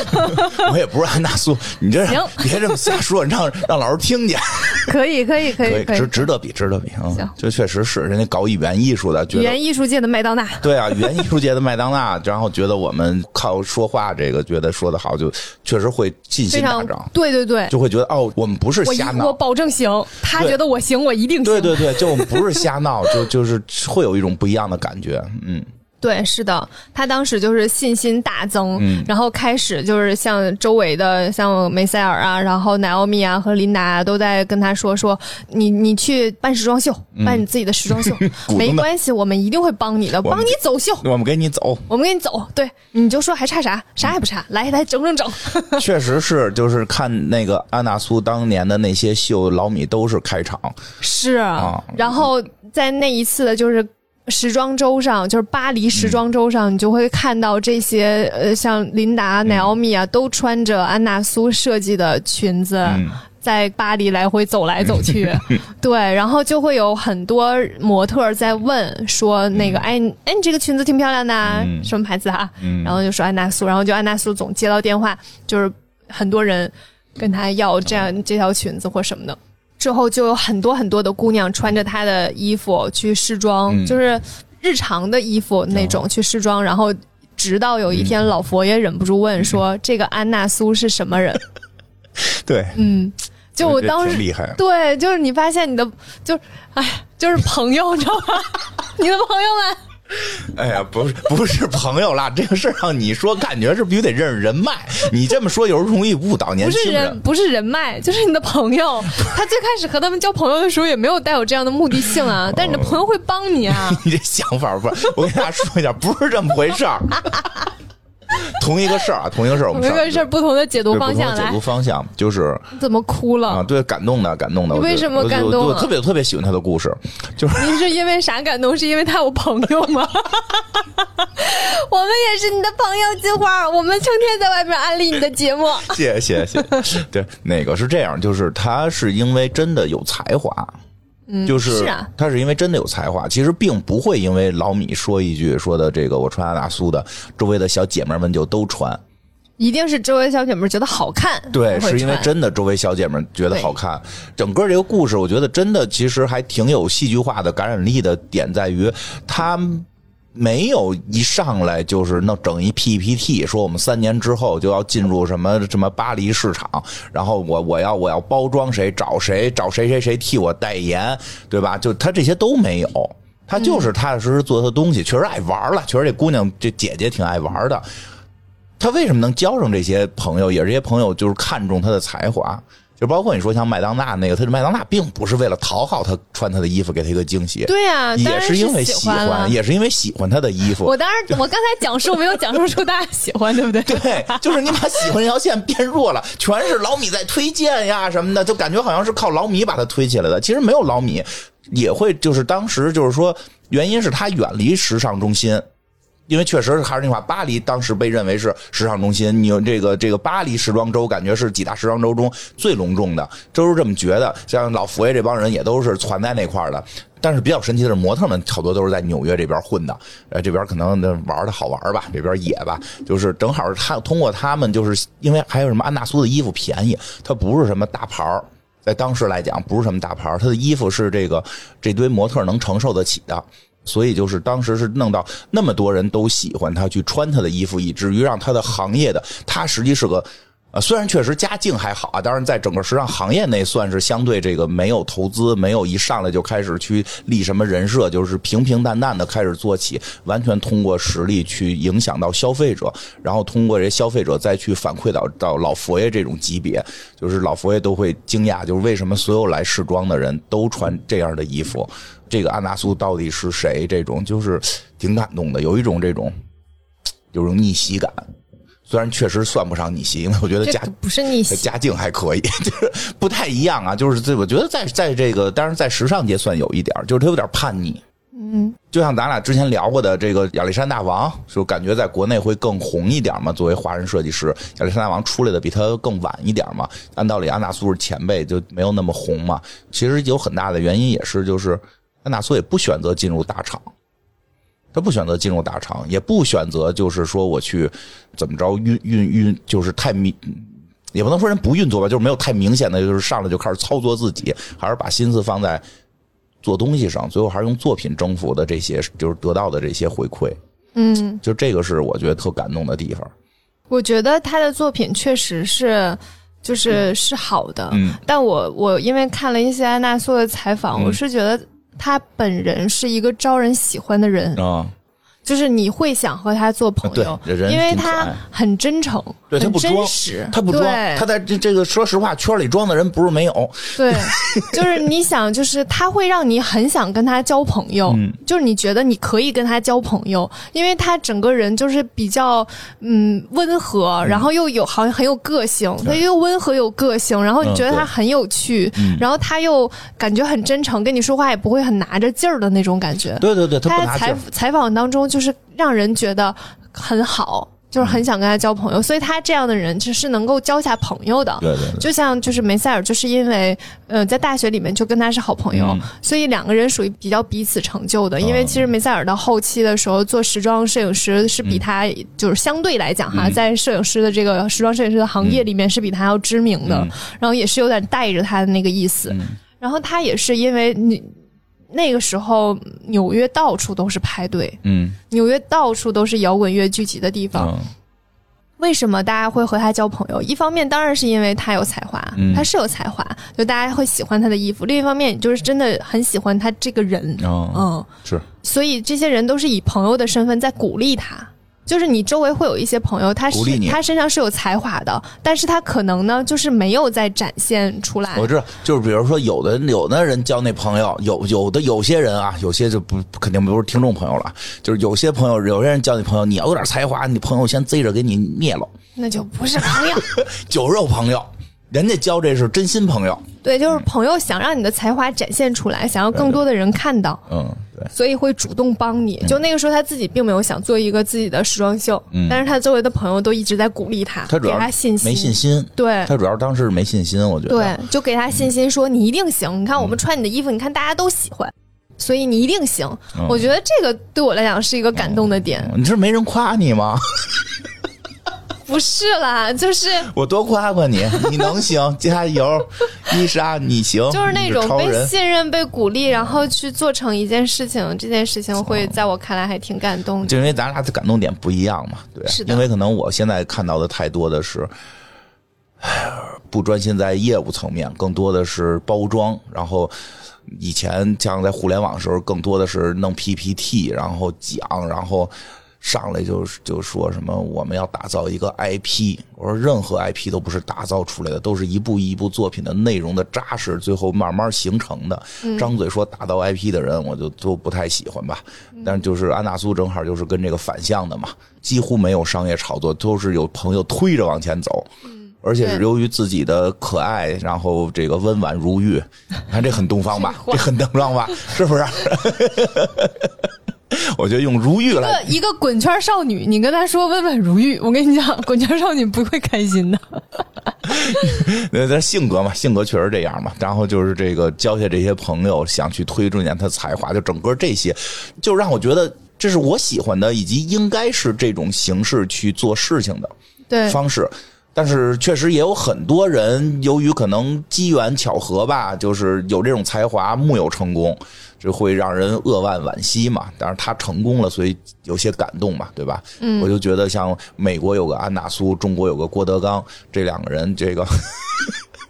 我也不是安娜苏，你这行，别这么瞎说，让让老师听见。可以，可以，可以，值值得比，值得比啊！行，这确实是人家搞语言艺术的，语言艺术界的麦当娜。对啊，语言艺术界的麦当娜，然后觉得我们靠说话这个，觉得说的好，就确实会信心大涨。对对对，就会觉得哦，我们不是瞎闹，我保证行。他觉得我行，我一定行。对对对，就我们不是瞎闹，就就是会有一种不一样的感觉，嗯。对，是的，他当时就是信心大增，然后开始就是像周围的像梅塞尔啊，然后奈奥米啊和琳达都在跟他说说，你你去办时装秀，办你自己的时装秀，没关系，我们一定会帮你的，帮你走秀，我们给你走，我们给你走，对，你就说还差啥，啥也不差，来来整整整。确实是，就是看那个安娜苏当年的那些秀，老米都是开场，是啊，然后在那一次的就是。时装周上，就是巴黎时装周上，你就会看到这些呃，像琳达、奈奥米啊，都穿着安娜苏设计的裙子，在巴黎来回走来走去。对，然后就会有很多模特在问说：“那个，哎哎，你这个裙子挺漂亮的，什么牌子啊？”然后就说安娜苏，然后就安娜苏总接到电话，就是很多人跟他要这样这条裙子或什么的。之后就有很多很多的姑娘穿着她的衣服去试妆，就是日常的衣服那种去试妆。然后直到有一天，老佛爷忍不住问说：“这个安娜苏是什么人？” 对，嗯，就我当时厉害，对，就是你发现你的，就哎，就是朋友，你知道吗？你的朋友们。哎呀，不是不是朋友啦，这个事儿让你说，感觉是必须得认识人脉。你这么说，有时候容易误导年轻人。不是人，不是人脉，就是你的朋友。他最开始和他们交朋友的时候，也没有带有这样的目的性啊。但是你的朋友会帮你啊。你这想法不是？我跟大家说一下，不是这么回事儿。同一个事儿啊，同一个事儿，我们同一个事儿，不同的解读方向。解读方向就是怎么哭了啊？对，感动的，感动的。为什么感动？我特别特别喜欢他的故事，就是您是因为啥感动？是因为他有朋友吗？我们也是你的朋友，金花，我们成天在外面安利你的节目。谢谢谢谢。对，哪个是这样？就是他是因为真的有才华。就是他是因为真的有才华，其实并不会因为老米说一句说的这个我穿阿达苏的，周围的小姐妹们就都穿，一定是周围小姐妹觉得好看。对，是因为真的周围小姐妹觉得好看。整个这个故事，我觉得真的其实还挺有戏剧化的感染力的点在于他。没有一上来就是弄整一 PPT，说我们三年之后就要进入什么什么巴黎市场，然后我我要我要包装谁找谁找谁谁谁替我代言，对吧？就他这些都没有，他就是踏踏实实做他东西，确实爱玩了，确实这姑娘这姐姐挺爱玩的。他为什么能交上这些朋友？也是这些朋友就是看中他的才华。就包括你说像麦当娜那个，他麦当娜并不是为了讨好他穿他的衣服给他一个惊喜，对呀，也是因为喜欢，也是因为喜欢他的衣服。我当然，我刚才讲述没有讲述出大家喜欢，对不对？对，就是你把喜欢这条线变弱了，全是老米在推荐呀什么的，就感觉好像是靠老米把他推起来的。其实没有老米，也会就是当时就是说，原因是他远离时尚中心。因为确实还是那话，巴黎当时被认为是时尚中心。你这个这个巴黎时装周，感觉是几大时装周中最隆重的，都是这么觉得。像老佛爷这帮人也都是攒在那块儿的。但是比较神奇的是，模特们好多都是在纽约这边混的。呃，这边可能玩的好玩吧，这边野吧，就是正好他通过他们，就是因为还有什么安娜苏的衣服便宜，它不是什么大牌在当时来讲不是什么大牌他的衣服是这个这堆模特能承受得起的。所以就是当时是弄到那么多人都喜欢他去穿他的衣服，以至于让他的行业的他实际是个，呃，虽然确实家境还好啊，当然在整个时尚行业内算是相对这个没有投资，没有一上来就开始去立什么人设，就是平平淡淡的开始做起，完全通过实力去影响到消费者，然后通过这消费者再去反馈到到老佛爷这种级别，就是老佛爷都会惊讶，就是为什么所有来试装的人都穿这样的衣服。这个安娜苏到底是谁？这种就是挺感动的，有一种这种有种逆袭感。虽然确实算不上逆袭，因为我觉得家不是逆袭，家境还可以，就是不太一样啊。就是这，我觉得在在这个，当然在时尚界算有一点，就是他有点叛逆。嗯，就像咱俩之前聊过的这个亚历山大王，就感觉在国内会更红一点嘛。作为华人设计师，亚历山大王出来的比他更晚一点嘛。按道理，安娜苏是前辈，就没有那么红嘛。其实有很大的原因，也是就是。安娜苏也不选择进入大厂，他不选择进入大厂，也不选择就是说我去怎么着运运运，就是太明，也不能说人不运作吧，就是没有太明显的，就是上来就开始操作自己，还是把心思放在做东西上，最后还是用作品征服的这些，就是得到的这些回馈。嗯，就这个是我觉得特感动的地方。我觉得他的作品确实是。就是是好的，嗯，但我我因为看了一些安娜苏的采访，我是觉得。他本人是一个招人喜欢的人。啊，就是你会想和他做朋友，因为他很真诚，对他不装，他不装，他在这这个说实话圈里装的人不是没有。对，就是你想，就是他会让你很想跟他交朋友，就是你觉得你可以跟他交朋友，因为他整个人就是比较嗯温和，然后又有好像很有个性，他又温和有个性，然后你觉得他很有趣，然后他又感觉很真诚，跟你说话也不会很拿着劲儿的那种感觉。对对对，他在采采访当中。就是让人觉得很好，就是很想跟他交朋友，所以他这样的人其实是能够交下朋友的。对对，就像就是梅塞尔，就是因为呃在大学里面就跟他是好朋友，所以两个人属于比较彼此成就的。因为其实梅塞尔到后期的时候做时装摄影师是比他就是相对来讲哈，在摄影师的这个时装摄影师的行业里面是比他要知名的，然后也是有点带着他的那个意思。然后他也是因为你。那个时候，纽约到处都是派对，嗯，纽约到处都是摇滚乐聚集的地方。为什么大家会和他交朋友？一方面当然是因为他有才华，他是有才华，就大家会喜欢他的衣服；另一方面，就是真的很喜欢他这个人，嗯，是。所以这些人都是以朋友的身份在鼓励他。就是你周围会有一些朋友，他是他身上是有才华的，但是他可能呢，就是没有在展现出来。我知道，就是比如说，有的有的人交那朋友，有有的有些人啊，有些就不肯定不是听众朋友了，就是有些朋友，有些人交那朋友，你要有点才华，你朋友先贼着给你灭了，那就不是朋友，酒肉朋友。人家交这是真心朋友，对，就是朋友想让你的才华展现出来，想要更多的人看到，嗯，对，所以会主动帮你。就那个时候他自己并没有想做一个自己的时装秀，但是他周围的朋友都一直在鼓励他，他给他信心，没信心，对，他主要当时没信心，我觉得，对，就给他信心，说你一定行。你看我们穿你的衣服，你看大家都喜欢，所以你一定行。我觉得这个对我来讲是一个感动的点。你是没人夸你吗？不是啦，就是我多夸夸你，你能行，加油，伊莎，你行，就是那种被信任、被鼓励，然后去做成一件事情，这件事情会在我看来还挺感动的。就因为咱俩的感动点不一样嘛，对，是的。因为可能我现在看到的太多的是，不专心在业务层面，更多的是包装。然后以前像在互联网时候，更多的是弄 PPT，然后讲，然后。上来就就说什么我们要打造一个 IP，我说任何 IP 都不是打造出来的，都是一步一步作品的内容的扎实，最后慢慢形成的。张嘴说打造 IP 的人，我就都不太喜欢吧。但就是安娜苏正好就是跟这个反向的嘛，几乎没有商业炒作，都是有朋友推着往前走，而且是由于自己的可爱，然后这个温婉如玉，你看这很东方吧，这很东方吧，是不是？我觉得用如玉来一个滚圈少女，你跟她说温婉如玉，我跟你讲，滚圈少女不会开心的。那她性格嘛，性格确实这样嘛。然后就是这个交下这些朋友，想去推重点他才华，就整个这些，就让我觉得这是我喜欢的，以及应该是这种形式去做事情的对方式。但是确实也有很多人，由于可能机缘巧合吧，就是有这种才华，木有成功，这会让人扼腕惋惜嘛。但是他成功了，所以有些感动嘛，对吧？嗯，我就觉得像美国有个安娜苏，中国有个郭德纲，这两个人，这个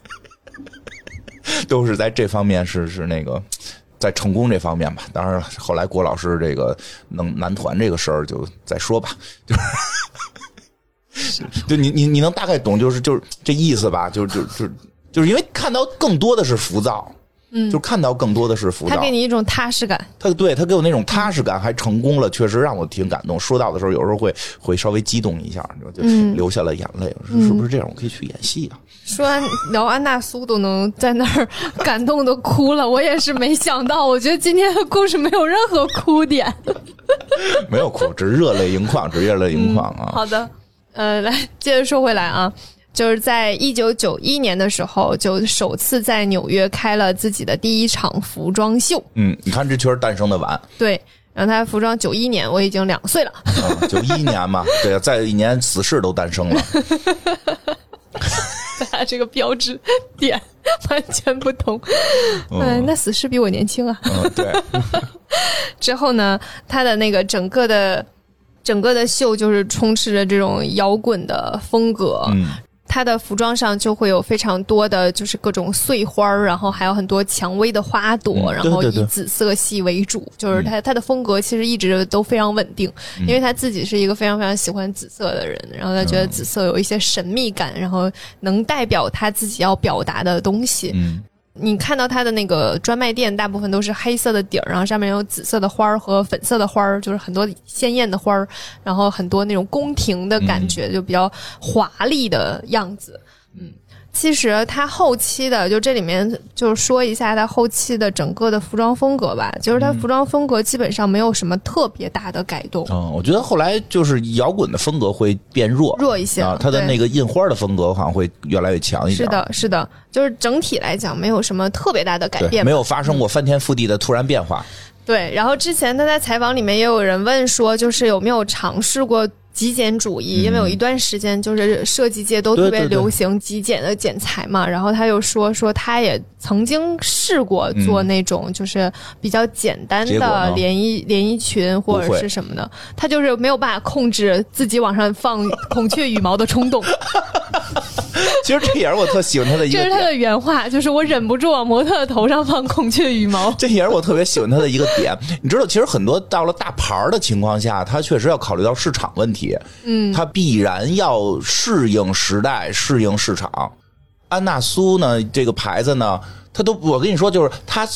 都是在这方面是是那个在成功这方面吧。当然，后来郭老师这个能男团这个事儿就再说吧，就是。就你你你能大概懂，就是就是这意思吧？就就就就是因为看到更多的是浮躁，嗯，就看到更多的是浮躁。他给你一种踏实感，他对他给我那种踏实感，还成功了，确实让我挺感动。说到的时候，有时候会会稍微激动一下，就流下了眼泪。是不是这样？我可以去演戏啊？说完聊安娜苏都能在那儿感动的哭了，我也是没想到。我觉得今天的故事没有任何哭点，没有哭，只是热泪盈眶，只是热泪盈眶啊。好的。呃，来接着说回来啊，就是在一九九一年的时候，就首次在纽约开了自己的第一场服装秀。嗯，你看这确实诞生的晚。对，然后他服装九一年，我已经两岁了。九一年嘛，对啊，再一年死侍都诞生了。咱俩这个标志点完全不同。嗯，那死侍比我年轻啊。嗯，对。之后呢，他的那个整个的。整个的秀就是充斥着这种摇滚的风格，它的服装上就会有非常多的就是各种碎花儿，然后还有很多蔷薇的花朵，然后以紫色系为主，就是他他的风格其实一直都非常稳定，因为他自己是一个非常非常喜欢紫色的人，然后他觉得紫色有一些神秘感，然后能代表他自己要表达的东西。嗯。你看到它的那个专卖店，大部分都是黑色的底儿，然后上面有紫色的花儿和粉色的花儿，就是很多鲜艳的花儿，然后很多那种宫廷的感觉，就比较华丽的样子。嗯。其实他后期的，就这里面就是说一下他后期的整个的服装风格吧。就是他服装风格基本上没有什么特别大的改动。嗯，我觉得后来就是摇滚的风格会变弱，弱一些啊。它的那个印花的风格好像会越来越强一点。是的，是的，就是整体来讲没有什么特别大的改变，没有发生过翻天覆地的突然变化。对，然后之前他在采访里面也有人问说，就是有没有尝试过。极简主义，因为有一段时间就是设计界都特别流行极简的剪裁嘛，然后他又说说他也曾经试过做那种就是比较简单的连衣连衣裙或者是什么的，他就是没有办法控制自己往上放孔雀羽毛的冲动。其实这也是我特喜欢他的一个，这是他的原话，就是我忍不住往模特头上放孔雀羽毛。这也是我特别喜欢他的一个点。你知道，其实很多到了大牌的情况下，他确实要考虑到市场问题。嗯，他必然要适应时代，适应市场。安娜苏呢，这个牌子呢，他都我跟你说，就是他。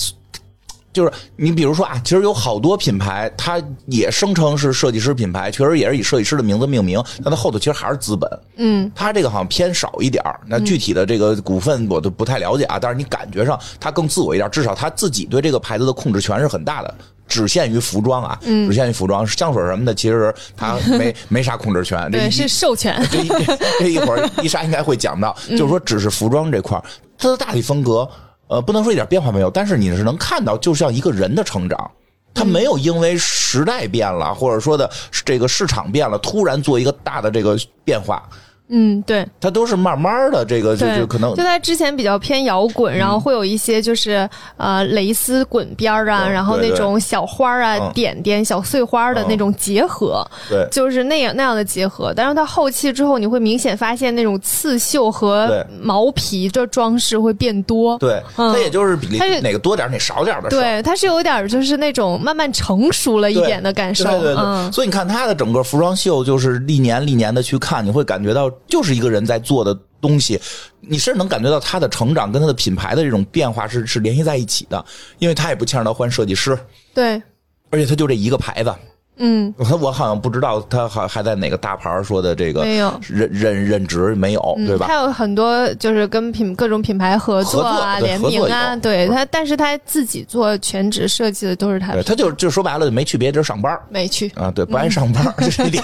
就是你比如说啊，其实有好多品牌，它也声称是设计师品牌，确实也是以设计师的名字命名，但它后头其实还是资本。嗯，它这个好像偏少一点儿那具体的这个股份我都不太了解啊，但是你感觉上它更自我一点，至少他自己对这个牌子的控制权是很大的，只限于服装啊，只限于服装，香水什么的其实它没没啥控制权。对，是授权。这 这一会儿伊莎应该会讲到，就是说只是服装这块它的大体风格。呃，不能说一点变化没有，但是你是能看到，就像一个人的成长，他没有因为时代变了，或者说的这个市场变了，突然做一个大的这个变化。嗯，对，它都是慢慢的，这个就就可能就它之前比较偏摇滚，然后会有一些就是呃蕾丝滚边儿啊，然后那种小花啊、点点、小碎花的那种结合，对，就是那样那样的结合。但是它后期之后，你会明显发现那种刺绣和毛皮的装饰会变多。对，它也就是比例哪个多点哪少点的。对，它是有点就是那种慢慢成熟了一点的感受。对对对。所以你看它的整个服装秀，就是历年历年的去看，你会感觉到。就是一个人在做的东西，你甚至能感觉到他的成长跟他的品牌的这种变化是是联系在一起的，因为他也不牵扯到换设计师，对，而且他就这一个牌子。嗯，我 我好像不知道他还还在哪个大牌说的这个没有任任任职没有对吧？他有很多就是跟品各种品牌合作啊联名啊，对他，但是他自己做全职设计的都是他，他就就说白了没去别地儿上班，没去啊，对，不爱上班，这是一点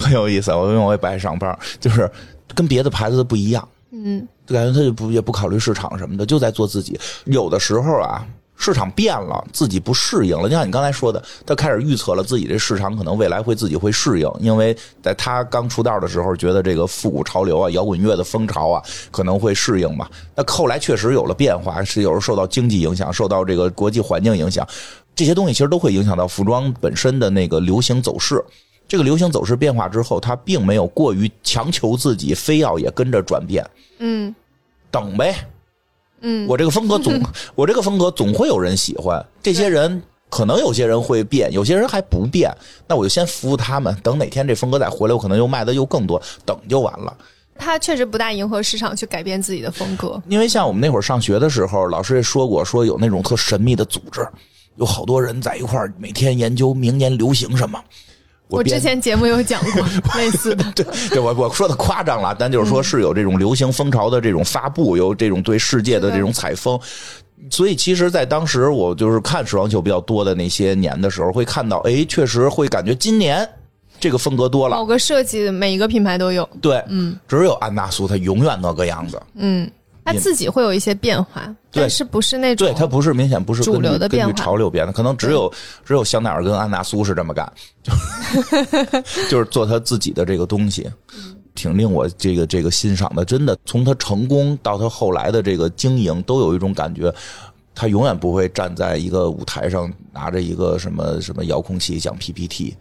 很有意思。我因为我也不爱上班，就是跟别的牌子的不一样，嗯，就感觉他就不也不考虑市场什么的，就在做自己。有的时候啊。市场变了，自己不适应了。就像你刚才说的，他开始预测了自己这市场可能未来会自己会适应，因为在他刚出道的时候，觉得这个复古潮流啊、摇滚乐的风潮啊可能会适应嘛。那后来确实有了变化，是有时候受到经济影响，受到这个国际环境影响，这些东西其实都会影响到服装本身的那个流行走势。这个流行走势变化之后，他并没有过于强求自己，非要也跟着转变。嗯，等呗。嗯，我这个风格总，我这个风格总会有人喜欢。这些人可能有些人会变，有些人还不变。那我就先服务他们，等哪天这风格再回来，我可能又卖的又更多，等就完了。他确实不大迎合市场去改变自己的风格，因为像我们那会儿上学的时候，老师也说过，说有那种特神秘的组织，有好多人在一块儿每天研究明年流行什么。我之前节目有讲过 类似的，对，对我我说的夸张了，但就是说是有这种流行风潮的这种发布，有这种对世界的这种采风，所以其实，在当时我就是看时装秀比较多的那些年的时候，会看到，哎，确实会感觉今年这个风格多了，某个设计每一个品牌都有，对，嗯，只有安娜苏它永远那个样子，嗯。他自己会有一些变化，但是不是那种对他不是明显不是主流的变化，潮流变的，可能只有只有香奈儿跟安娜苏是这么干，就 就是做他自己的这个东西，挺令我这个这个欣赏的。真的，从他成功到他后来的这个经营，都有一种感觉，他永远不会站在一个舞台上拿着一个什么什么遥控器讲 PPT。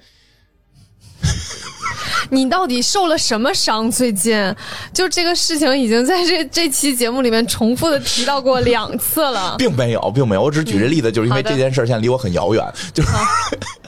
你到底受了什么伤？最近就这个事情已经在这这期节目里面重复的提到过两次了，并没有，并没有。我只举这例子，就是因为这件事现在离我很遥远。就是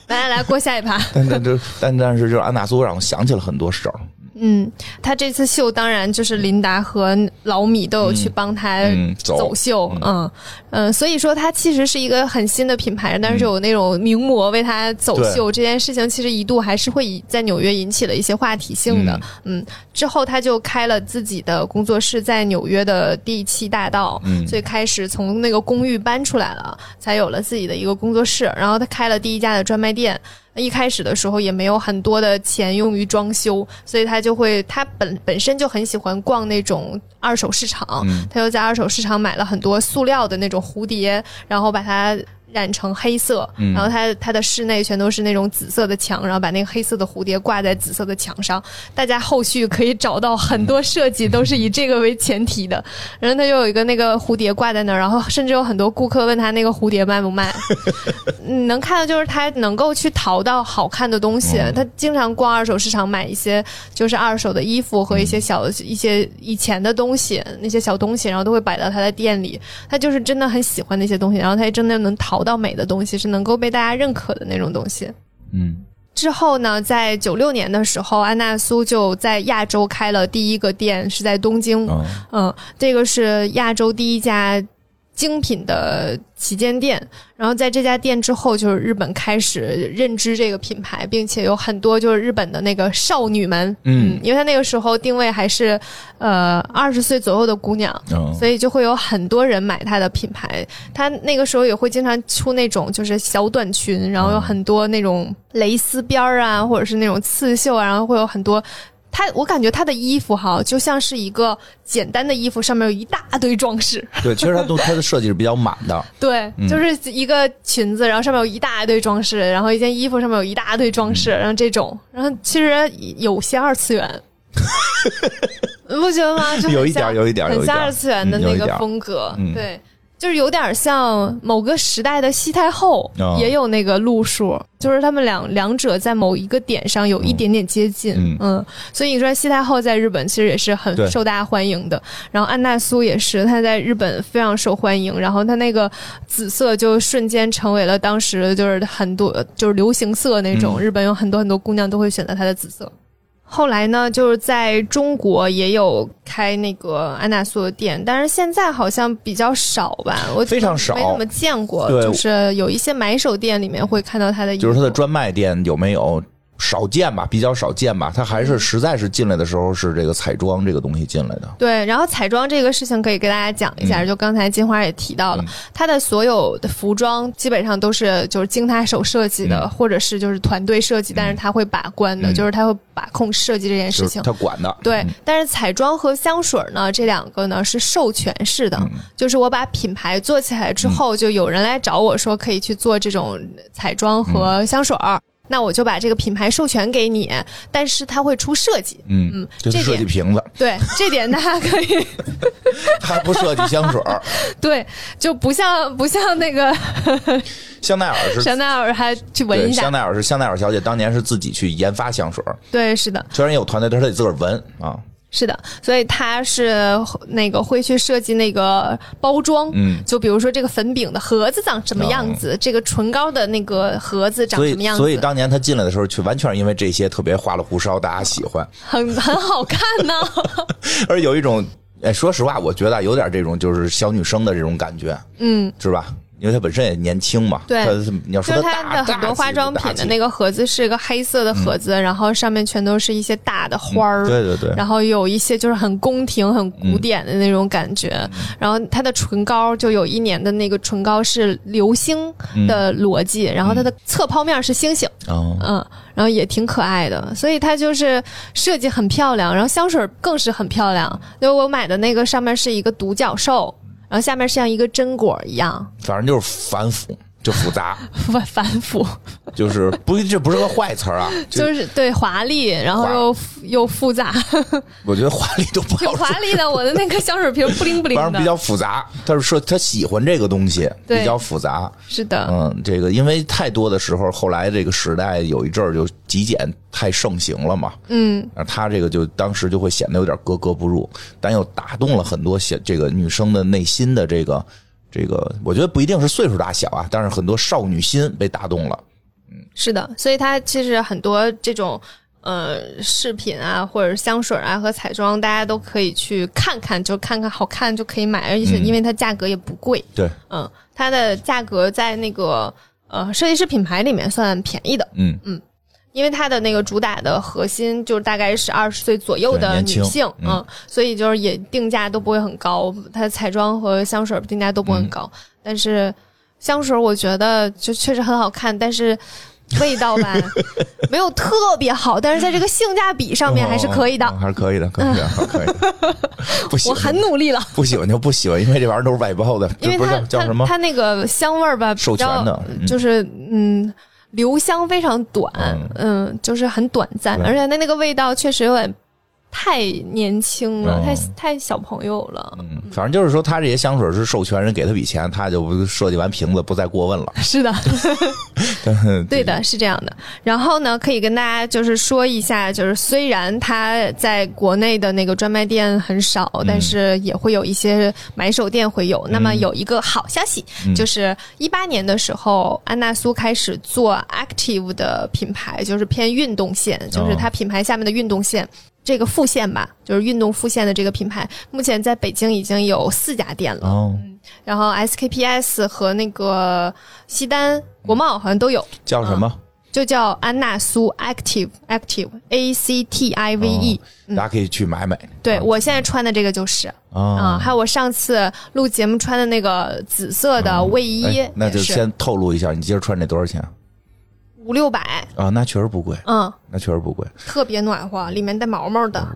来来来过下一趴。但但就但但是，就是安娜苏让我想起了很多事儿。嗯，他这次秀当然就是琳达和老米都有去帮他走秀，嗯嗯，所以说他其实是一个很新的品牌，但是有那种名模为他走秀这件事情，其实一度还是会在纽约引起了一些话题性的。嗯，之后他就开了自己的工作室，在纽约的第七大道，所以开始从那个公寓搬出来了，才有了自己的一个工作室，然后他开了第一家的专卖店。一开始的时候也没有很多的钱用于装修，所以他就会他本本身就很喜欢逛那种二手市场，他又在二手市场买了很多塑料的那种蝴蝶，然后把它。染成黑色，然后它它的室内全都是那种紫色的墙，然后把那个黑色的蝴蝶挂在紫色的墙上。大家后续可以找到很多设计都是以这个为前提的。然后他就有一个那个蝴蝶挂在那儿，然后甚至有很多顾客问他那个蝴蝶卖不卖。你 能看到就是他能够去淘到好看的东西。他经常逛二手市场买一些就是二手的衣服和一些小一些以前的东西那些小东西，然后都会摆到他的店里。他就是真的很喜欢那些东西，然后他也真的能淘。到美的东西是能够被大家认可的那种东西。嗯，之后呢，在九六年的时候，安娜苏就在亚洲开了第一个店，是在东京。嗯，这个是亚洲第一家。精品的旗舰店，然后在这家店之后，就是日本开始认知这个品牌，并且有很多就是日本的那个少女们，嗯，因为他那个时候定位还是呃二十岁左右的姑娘，所以就会有很多人买他的品牌。他那个时候也会经常出那种就是小短裙，然后有很多那种蕾丝边儿啊，或者是那种刺绣啊，然后会有很多。他，我感觉他的衣服哈，就像是一个简单的衣服，上面有一大堆装饰。对，其实他都他的设计是比较满的。对，就是一个裙子，然后上面有一大堆装饰，然后一件衣服上面有一大堆装饰，然后这种，然后其实有些二次元，不觉得吗？就有一点，有一点，很像二次元的那个风格，对。就是有点像某个时代的西太后，也有那个路数，就是他们两两者在某一个点上有一点点接近，嗯，所以你说西太后在日本其实也是很受大家欢迎的，然后安娜苏也是，她在日本非常受欢迎，然后她那个紫色就瞬间成为了当时就是很多就是流行色那种，日本有很多很多姑娘都会选择她的紫色。后来呢，就是在中国也有开那个安娜苏的店，但是现在好像比较少吧，我非常少，没怎么见过。就是有一些买手店里面会看到它的，就是它的专卖店有没有？少见吧，比较少见吧。他还是实在是进来的时候是这个彩妆这个东西进来的。对，然后彩妆这个事情可以给大家讲一下。就刚才金花也提到了，他的所有的服装基本上都是就是经他手设计的，或者是就是团队设计，但是他会把关的，就是他会把控设计这件事情。他管的。对，但是彩妆和香水呢，这两个呢是授权式的，就是我把品牌做起来之后，就有人来找我说可以去做这种彩妆和香水儿。那我就把这个品牌授权给你，但是他会出设计，嗯嗯，就设计瓶子，对，这点大家可以。他不设计香水儿，对，就不像不像那个 香奈儿是香奈儿还去闻一下，香奈儿是香奈儿小姐当年是自己去研发香水儿，对，是的，虽然有团队，但是她得自个儿闻啊。是的，所以他是那个会去设计那个包装，嗯，就比如说这个粉饼的盒子长什么样子，这个唇膏的那个盒子长什么样子。所以，当年他进来的时候，去完全是因为这些特别花里胡哨，大家喜欢，很很好看呢。而有一种，哎，说实话，我觉得有点这种就是小女生的这种感觉，嗯，是吧？因为他本身也年轻嘛，对，你要说他的很多化妆品的那个盒子是一个黑色的盒子，然后上面全都是一些大的花儿，对对对，然后有一些就是很宫廷、很古典的那种感觉。然后它的唇膏就有一年的那个唇膏是流星的逻辑，然后它的侧泡面是星星，嗯，然后也挺可爱的，所以它就是设计很漂亮。然后香水更是很漂亮，就我买的那个上面是一个独角兽。然后下面像一个榛果一样，反正就是反腐，就复杂，繁繁复，就是不，这不是个坏词儿啊，就是对华丽，然后又又复杂。我觉得华丽都不挺华丽的，我的那个香水瓶不灵不灵的，比较复杂。他是说他喜欢这个东西，比较复杂。是的，嗯，这个因为太多的时候，后来这个时代有一阵儿就极简太盛行了嘛，嗯，他这个就当时就会显得有点格格不入，但又打动了很多小这个女生的内心的这个。这个我觉得不一定是岁数大小啊，但是很多少女心被打动了。嗯，是的，所以它其实很多这种呃饰品啊，或者香水啊和彩妆，大家都可以去看看，就看看好看就可以买，而且因为它价格也不贵。对，嗯，它的价格在那个呃设计师品牌里面算便宜的。嗯嗯。因为它的那个主打的核心就是大概是二十岁左右的女性，嗯，所以就是也定价都不会很高，它的彩妆和香水定价都不会很高。但是香水我觉得就确实很好看，但是味道吧 没有特别好，但是在这个性价比上面还是 可以的，还是可以的，可以的，可以。不喜欢，我很努力了。不喜欢就不喜欢，因为这玩意儿都是外包的，因为它叫什么？它那个香味儿吧，授权的，就是嗯。留香非常短，嗯，就是很短暂，而且它那个味道确实有点太年轻了，太太小朋友了。嗯，反正就是说，他这些香水是授权人给他笔钱，他就设计完瓶子不再过问了。是的，对的，是这样的。然后呢，可以跟大家就是说一下，就是虽然它在国内的那个专卖店很少，但是也会有一些买手店会有。那么有一个好消息，就是一八年的时候，安娜苏开始做 Active 的品牌，就是偏运动线，就是它品牌下面的运动线。这个副线吧，就是运动副线的这个品牌，目前在北京已经有四家店了。哦，然后 SKPS 和那个西单国贸好像都有。叫什么？就叫安娜苏 Active Active A C T I V E。大家可以去买买。对我现在穿的这个就是啊，还有我上次录节目穿的那个紫色的卫衣。那就先透露一下，你今儿穿这多少钱？五六百啊，那确实不贵。嗯，那确实不贵，特别暖和，里面带毛毛的。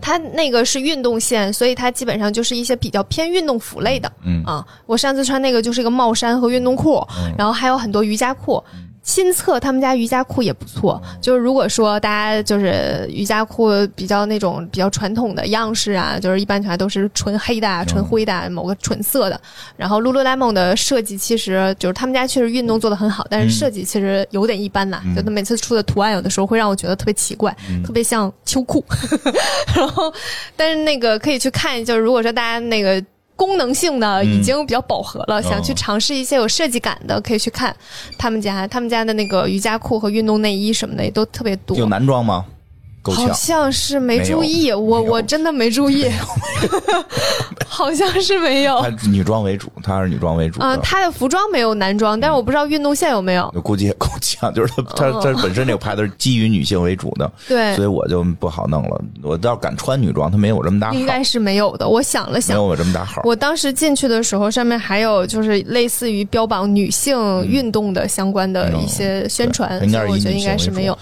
它那个是运动线，所以它基本上就是一些比较偏运动服类的。嗯啊，我上次穿那个就是一个帽衫和运动裤，然后还有很多瑜伽裤。新测他们家瑜伽裤也不错，就是如果说大家就是瑜伽裤比较那种比较传统的样式啊，就是一般全都是纯黑的、啊、纯灰的、某个纯色的。然后 Lululemon 的设计其实就是他们家确实运动做的很好，但是设计其实有点一般呐。就他每次出的图案有的时候会让我觉得特别奇怪，特别像秋裤。然后，但是那个可以去看，就是如果说大家那个。功能性的已经比较饱和了，想去尝试一些有设计感的，可以去看他们家，他们家的那个瑜伽裤和运动内衣什么的也都特别多。有男装吗？好像是没注意，我我真的没注意，好像是没有。他女装为主，他是女装为主啊。他的服装没有男装，但是我不知道运动线有没有。估计也够呛，就是他他他本身这个牌子是基于女性为主的，对，所以我就不好弄了。我倒敢穿女装，他没有这么大号，应该是没有的。我想了想，没有我这么大号。我当时进去的时候，上面还有就是类似于标榜女性运动的相关的一些宣传，应该我觉得应该是没有。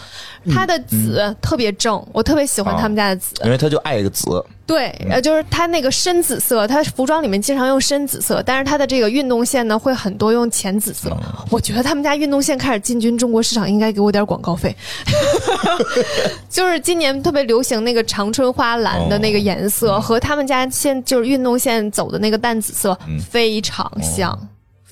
它的紫特别正，我特别喜欢他们家的紫，因为他就爱个紫。对，呃，就是它那个深紫色，它服装里面经常用深紫色，但是它的这个运动线呢会很多用浅紫色。我觉得他们家运动线开始进军中国市场，应该给我点广告费。就是今年特别流行那个长春花蓝的那个颜色，和他们家现就是运动线走的那个淡紫色非常像。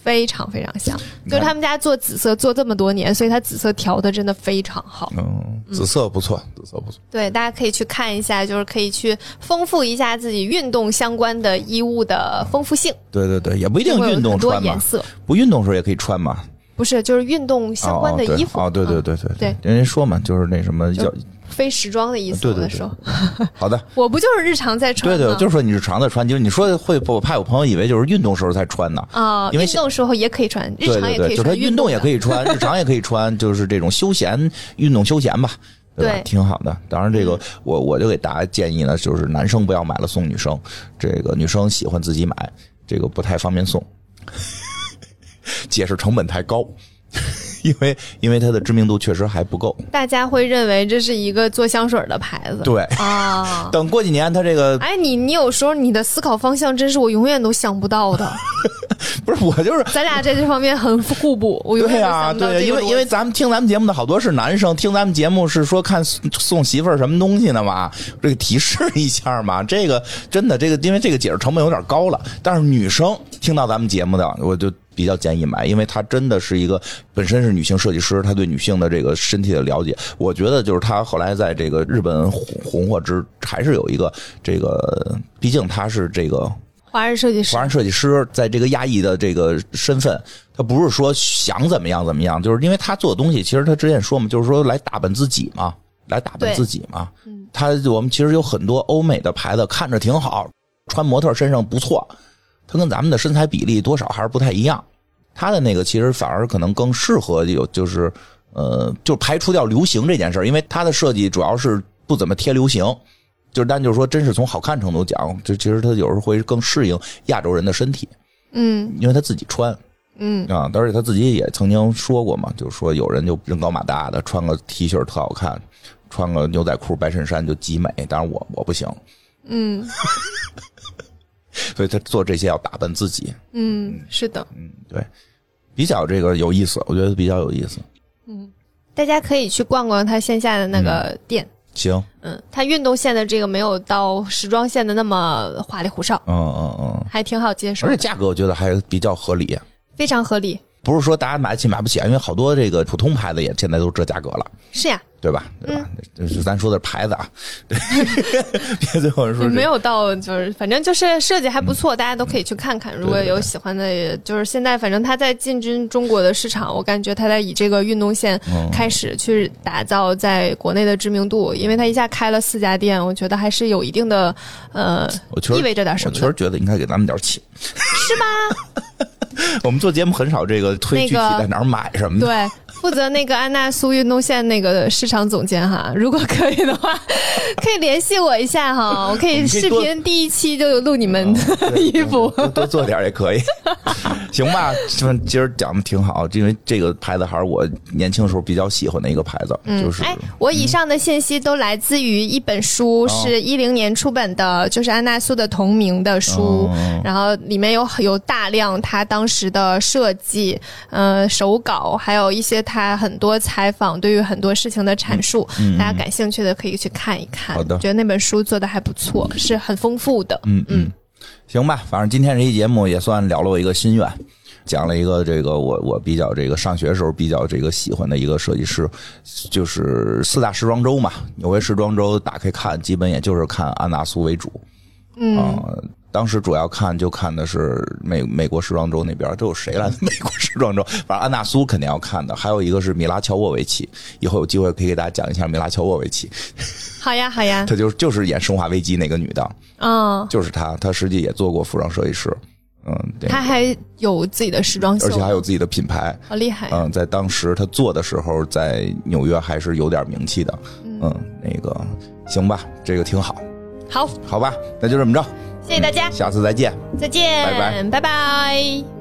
非常非常像，就是他们家做紫色做这么多年，所以它紫色调的真的非常好。嗯，紫色不错，紫色不错。对，大家可以去看一下，就是可以去丰富一下自己运动相关的衣物的丰富性。对对对，也不一定运动穿嘛，不运动时候也可以穿嘛。不是，就是运动相关的衣服。哦，对对对对对，人家说嘛，就是那什么叫。非时装的意思，对对对，好的，我不就是日常在穿？对对，就是说你日常在穿，就是你说会，我怕有朋友以为就是运动时候才穿呢啊，因为运动时候也可以穿，日常也可以穿，就是运动也可以穿，日常也可以穿，就是这种休闲运动休闲吧，对吧？挺好的。当然，这个我我就给大家建议呢，就是男生不要买了送女生，这个女生喜欢自己买，这个不太方便送，解释成本太高。因为因为它的知名度确实还不够，大家会认为这是一个做香水的牌子。对啊，等过几年，它这个哎，你你有时候你的思考方向真是我永远都想不到的。不是我就是咱俩在这方面很互补。我对呀，对，因为因为咱们听咱们节目的好多是男生，听咱们节目是说看送媳妇儿什么东西呢嘛，这个提示一下嘛。这个真的，这个因为这个解释成本有点高了，但是女生听到咱们节目的，我就。比较建议买，因为他真的是一个本身是女性设计师，他对女性的这个身体的了解，我觉得就是他后来在这个日本红红火之，还是有一个这个，毕竟他是这个华人设计师，华人设计师在这个亚裔的这个身份，他不是说想怎么样怎么样，就是因为他做的东西，其实他之前说嘛，就是说来打扮自己嘛，来打扮自己嘛。他我们其实有很多欧美的牌子看着挺好，穿模特身上不错。它跟咱们的身材比例多少还是不太一样，它的那个其实反而可能更适合有就是呃，就排除掉流行这件事因为它的设计主要是不怎么贴流行，就是但就是说真是从好看程度讲，就其实它有时候会更适应亚洲人的身体，嗯，因为他自己穿，嗯。啊，而且他自己也曾经说过嘛，就是说有人就人高马大的穿个 T 恤特好看，穿个牛仔裤白衬衫就极美，当然我我不行，嗯。所以他做这些要打扮自己。嗯，是的。嗯，对，比较这个有意思，我觉得比较有意思。嗯，大家可以去逛逛他线下的那个店。行。嗯，他运动线的这个没有到时装线的那么花里胡哨。嗯嗯嗯，还挺好接受。而且价格我觉得还比较合理。非常合理。不是说大家买得起买不起，因为好多这个普通牌子也现在都这价格了。是呀。对吧？对吧？就是咱说的牌子啊，别最后说没有到，就是反正就是设计还不错，大家都可以去看看。如果有喜欢的，也就是现在反正他在进军中国的市场，我感觉他在以这个运动线开始去打造在国内的知名度，因为他一下开了四家店，我觉得还是有一定的呃，意味着点什么。我确实觉得应该给咱们点钱，是吗？我们做节目很少这个推具体在哪儿买什么的。对，负责那个安娜苏运动线那个市场总监哈，如果可以的话，可以联系我一下哈，我可以视频第一期就录你们的衣服，多做点也可以，行吧？今儿讲的挺好，因为这个牌子还是我年轻时候比较喜欢的一个牌子，就是哎，我以上的信息都来自于一本书，是一零年出本的，就是安娜苏的同名的书，然后里面有有大量他当。时的设计，呃，手稿，还有一些他很多采访，对于很多事情的阐述，大家感兴趣的可以去看一看。好的，觉得那本书做的还不错，是很丰富的。嗯嗯，行吧，反正今天这期节目也算了了我一个心愿，讲了一个这个我我比较这个上学时候比较这个喜欢的一个设计师，就是四大时装周嘛，纽约时装周打开看，基本也就是看安娜苏为主。嗯。当时主要看就看的是美美国时装周那边都有谁来？美国时装周，反正安娜苏肯定要看的，还有一个是米拉乔沃维奇，以后有机会可以给大家讲一下米拉乔沃维奇。好呀，好呀，她就就是演《生化危机》那个女的，嗯，就是她，她实际也做过服装设计师，嗯，她还有自己的时装秀，而且还有自己的品牌，好厉害。嗯，在当时她做的时候，在纽约还是有点名气的，嗯，那个行吧，这个挺好，好，好吧，那就这么着。谢谢大家，下次再见，再见，拜拜，拜拜。